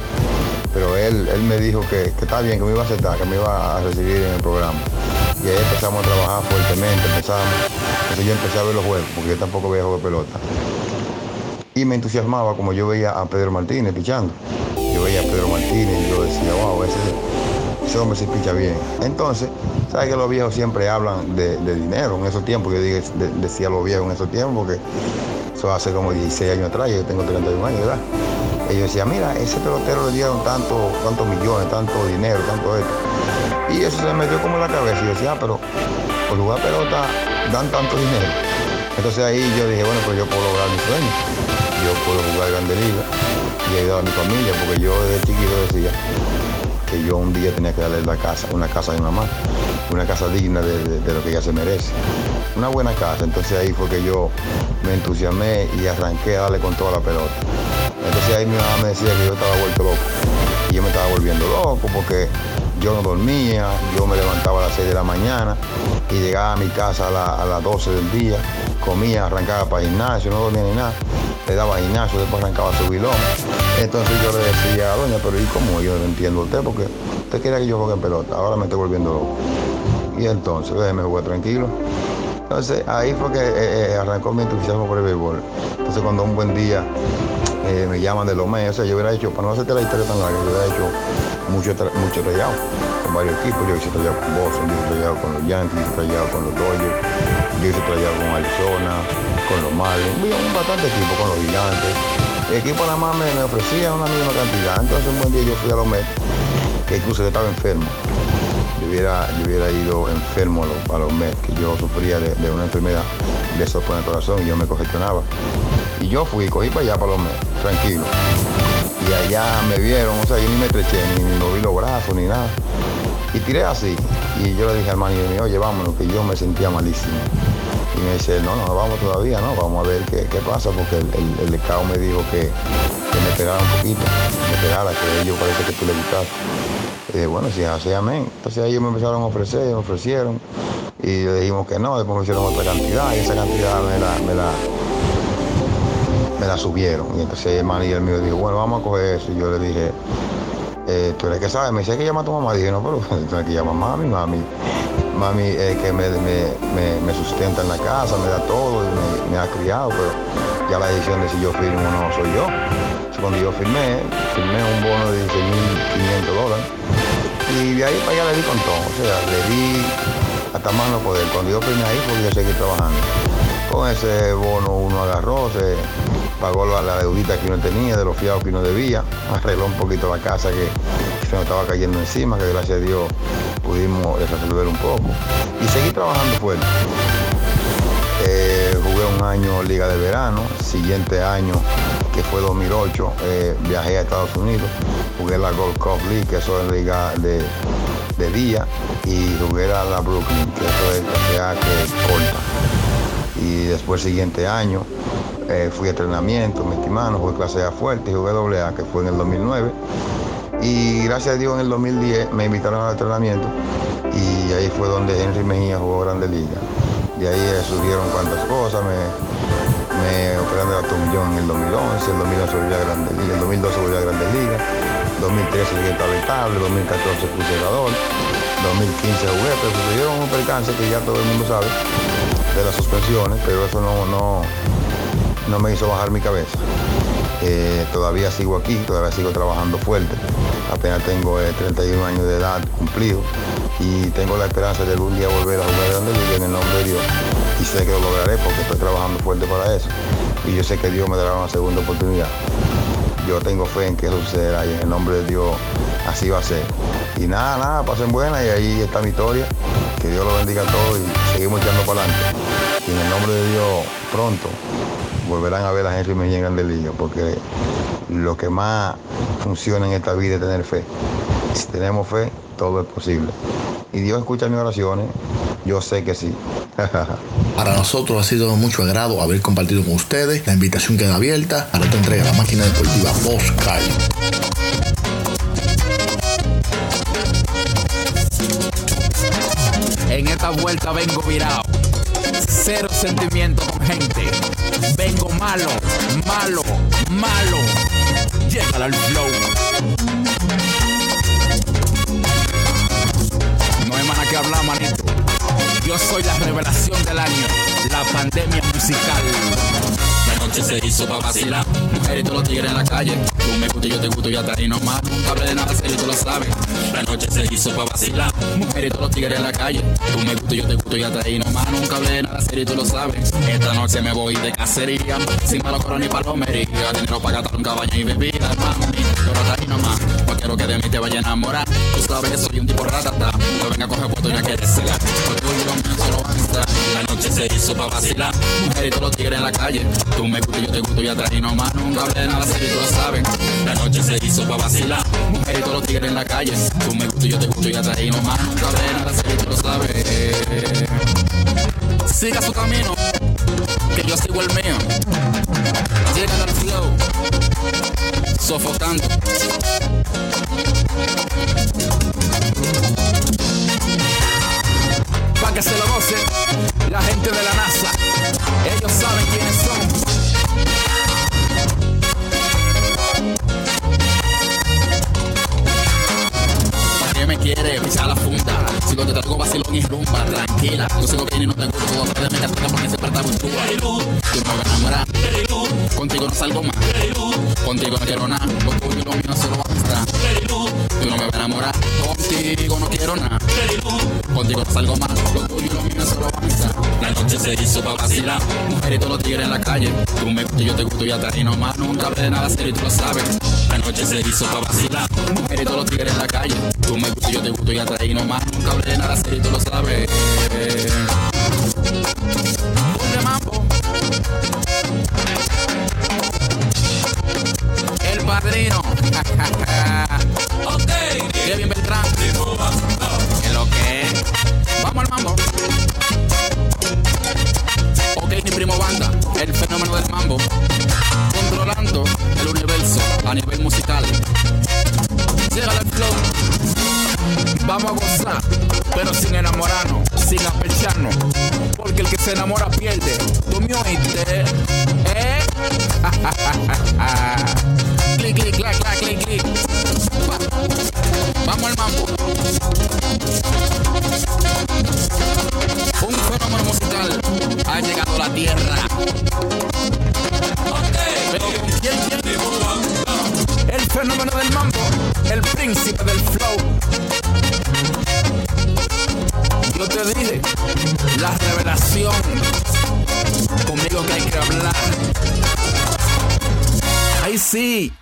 Speaker 37: Pero él, él me dijo que, que está bien, que me iba a aceptar, que me iba a recibir en el programa. Y ahí empezamos a trabajar fuertemente, empezamos. Entonces yo empecé a ver los juegos, porque yo tampoco veía juego pelota. Y me entusiasmaba como yo veía a Pedro Martínez pichando. Yo veía a Pedro Martínez y yo decía, wow, ese, ese hombre se picha bien. Entonces, ¿sabes que los viejos siempre hablan de, dinero en esos tiempos? Yo dije, de- decía los viejos en esos tiempos, porque eso hace como 16 años atrás, yo tengo 31 años, ¿verdad? Ellos decían, mira, ese pelotero le dieron tanto, tantos millones, tanto dinero, tanto esto. Y eso se me metió como en la cabeza. Y decía, ah, pero por jugar pelota dan tanto dinero. Entonces ahí yo dije, bueno, pues yo puedo lograr mi sueño. Yo puedo jugar Grande Liga y ayudar a mi familia, porque yo desde chiquito decía que yo un día tenía que darle la casa, una casa a mi mamá, una casa digna de, lo que ella se merece. Una buena casa. Entonces ahí fue que yo me entusiasmé y arranqué a darle con toda la pelota. Entonces ahí mi mamá me decía que yo estaba vuelto loco. Y yo me estaba volviendo loco porque yo no dormía, yo me levantaba a las 6 de la mañana y llegaba a mi casa a las 12 del día, comía, arrancaba para gimnasio, no dormía ni nada, le daba gimnasio, después arrancaba a subir. Entonces yo le decía, doña, pero ¿y cómo? Yo no entiendo a usted porque usted quería que yo juegue en pelota, ahora me estoy volviendo loco. Y entonces, déjeme jugar tranquilo. Entonces ahí fue que eh, eh, arrancó mi entusiasmo por el béisbol. Entonces cuando un buen día eh, me llaman de Lomé, o sea, yo hubiera hecho, para no hacerte la historia tan larga, yo hubiera hecho mucho, mucho trayado varios equipos. Yo hice trayado con Boston, yo hice trayado con los Yankees, hice trayado con los Dodgers, yo hice trayado con Arizona, con los Marlins, un bastante equipo, con los Gigantes. El equipo nada más me, me ofrecía una misma cantidad. Entonces un buen día yo fui a Lomé, que incluso yo estaba enfermo. Yo hubiera, yo hubiera ido enfermo a los, a los Mets, que yo sufría de, una enfermedad de soplo en el corazón y yo me congestionaba. Y yo fui, cogí para allá, para los Mets, tranquilo. Y allá me vieron, o sea, yo ni me estreché, ni, ni moví los brazos, ni nada. Y tiré así. Y yo le dije al manager oye, vámonos, que yo me sentía malísimo. Y me dice, no, no, vamos todavía, no, vamos a ver qué, qué pasa, porque el, el, el me dijo que, que me esperara un poquito, me esperara, que ellos parece que tú le gustas. Y dije, bueno, si es así, amén. Entonces ellos me empezaron a ofrecer, me ofrecieron, y le dijimos que no, después me hicieron otra cantidad, y esa cantidad me la, me la, me la subieron. Y entonces el manager mío dijo, bueno, vamos a coger eso. Y yo le dije, eh, tú eres que sabes, me dice "Hay que llama a tu mamá. dije, no, pero tú eres que llama a mami, mami. Mami es que me, me, sustenta en la casa, me da todo, me, ha criado, pero ya la decisión de si yo firmo o no soy yo. Cuando yo firmé, firmé un bono de 16.500 dólares. Y de ahí para allá le di con todo, o sea, le di hasta más no poder. Cuando yo firmé ahí, pues seguí trabajando. Con ese bono uno agarró, pagó la, la deudita que uno tenía, de los fiados que uno debía, arregló un poquito la casa que se nos estaba cayendo encima, que gracias a Dios pudimos resolver un poco. Y seguí trabajando fuerte. Eh, jugué un año Liga de Verano, siguiente año, que fue 2008, eh, viajé a Estados Unidos, jugué la Gold Cup League, que eso es liga de, día, y jugué la, la Brooklyn, que eso es clase A, que corta. Y después siguiente año eh, fui a entrenamiento, metí mano, jugué clase A fuerte jugué doble A, que fue en el 2009. Y gracias a Dios en el 2010 me invitaron al entrenamiento y ahí fue donde Henry Mejía jugó Grande Liga. De ahí eh, cuantas cosas, me, me operaron de la tomillón en el 2011, el 2011 volví a Grande Liga, el 2012 volví a Grande Liga, 2013 llegué estable estable, 2014 puse jugador, 2015 jugué, pero sucedieron un percance que ya todo el mundo sabe de las suspensiones, pero eso no, no me hizo bajar mi cabeza. Eh, todavía sigo aquí, todavía sigo trabajando fuerte. Apenas tengo eh, 31 años de edad cumplido y tengo la esperanza de algún día volver a jugar Grande Liga en el nombre de Dios. Y sé que lo lograré porque estoy trabajando fuerte para eso. Y yo sé que Dios me dará una segunda oportunidad. Yo tengo fe en que eso sucederá y en el nombre de Dios así va a ser. Y nada, nada, pasen buenas y ahí está mi historia. Que Dios lo bendiga a todos y seguimos echando para adelante. Y en el nombre de Dios, pronto volverán a ver a Henry Mejía en Grande Liga, porque lo que más funciona en esta vida es tener fe. Si tenemos fe, todo es posible. Y Dios escucha mis oraciones, yo sé que sí.
Speaker 33: Para nosotros ha sido de mucho agrado haber compartido con ustedes. La invitación queda abierta para otra entrega de la máquina deportiva Oscar.
Speaker 1: En esta vuelta vengo virado. Cero sentimiento con gente. Vengo malo, malo, malo. Llega al flow. No hay más que hablar, manito. Yo soy la revelación del año. La pandemia musical.
Speaker 38: La noche se hizo pa' vacilar. Mujeres todos los tigres en la calle. Tú me gusta y yo te gusto y hasta ahí nomás. Nunca hablé de nada serio, tú lo sabes. La noche se hizo pa' vacilar. Mujeres todos los tigres en la calle. Tú me gusta y yo te gusto y hasta ahí nomás. Nunca hablé nada serio, tú lo sabes. Esta noche me voy de cacería. Sin malo coro ni palomería. Dinero para gastar un caballo y bebida, mami. Pero hasta ahí nomás. No quiero que de mí te vaya a enamorar. Tú sabes que soy un tipo ratata. No venga a coger foto y no quieres y lo mío solo van a estar. La noche se hizo pa' vacilar. Mujeres y todos los tigres en la calle. Tú me gusta y yo te gusto y atrás y nomás. Nunca hablé nada serio, tú lo sabes. La noche se hizo pa' vacilar. Mujeres y todos los tigres en la calle. Tú me gusta y yo te gusto y atrás y nomás. Nunca hablé nada serio, tú lo sabes. Siga su camino, que yo sigo el mío. Llega al flow, sofocando.
Speaker 1: Pa' que se lo goce la gente de la NASA. Ellos saben quiénes son.
Speaker 38: ¿Para qué me quiere pisar la funda? Si no te traigo vacilón y rumba, tranquila. Yo sigo bien y no tengo todo. Pero me casca porque siempre está chula. Tú no me vas a enamorar. Contigo no salgo más. Contigo no quiero nada. Lo tuyo y lo mío solo va a estar. Tú no me vas a enamorar. Contigo no quiero nada. Contigo no salgo más. Lo tuyo y lo mío solo va a estar. La noche se hizo pa' vacilar. Mujeres todos los tigres en la calle. Tú me gustas yo te gusto y atrás y nomás. Nunca hablé de nada serio y tú lo sabes. La noche se hizo pa' vacilar. Mujeres todos los tigres en la calle. Tú me gustas yo te gusto y atrás y nomás. Nunca hablé de nada serio y tú lo sabes.
Speaker 1: El padrino. ok. Kevin Beltrán. ¿Qué lo que es? Vamos al mambo. Primo banda. El fenómeno del mambo. Controlando el universo a nivel musical. Llega el flow. Vamos a gozar, pero sin enamorarnos, sin apecharnos. Porque el que se enamora pierde. ¿Tú me oíste? ¿Eh? clic, clic, clac, clac, clic, clic. Conmigo que hay que hablar. Ahí sí,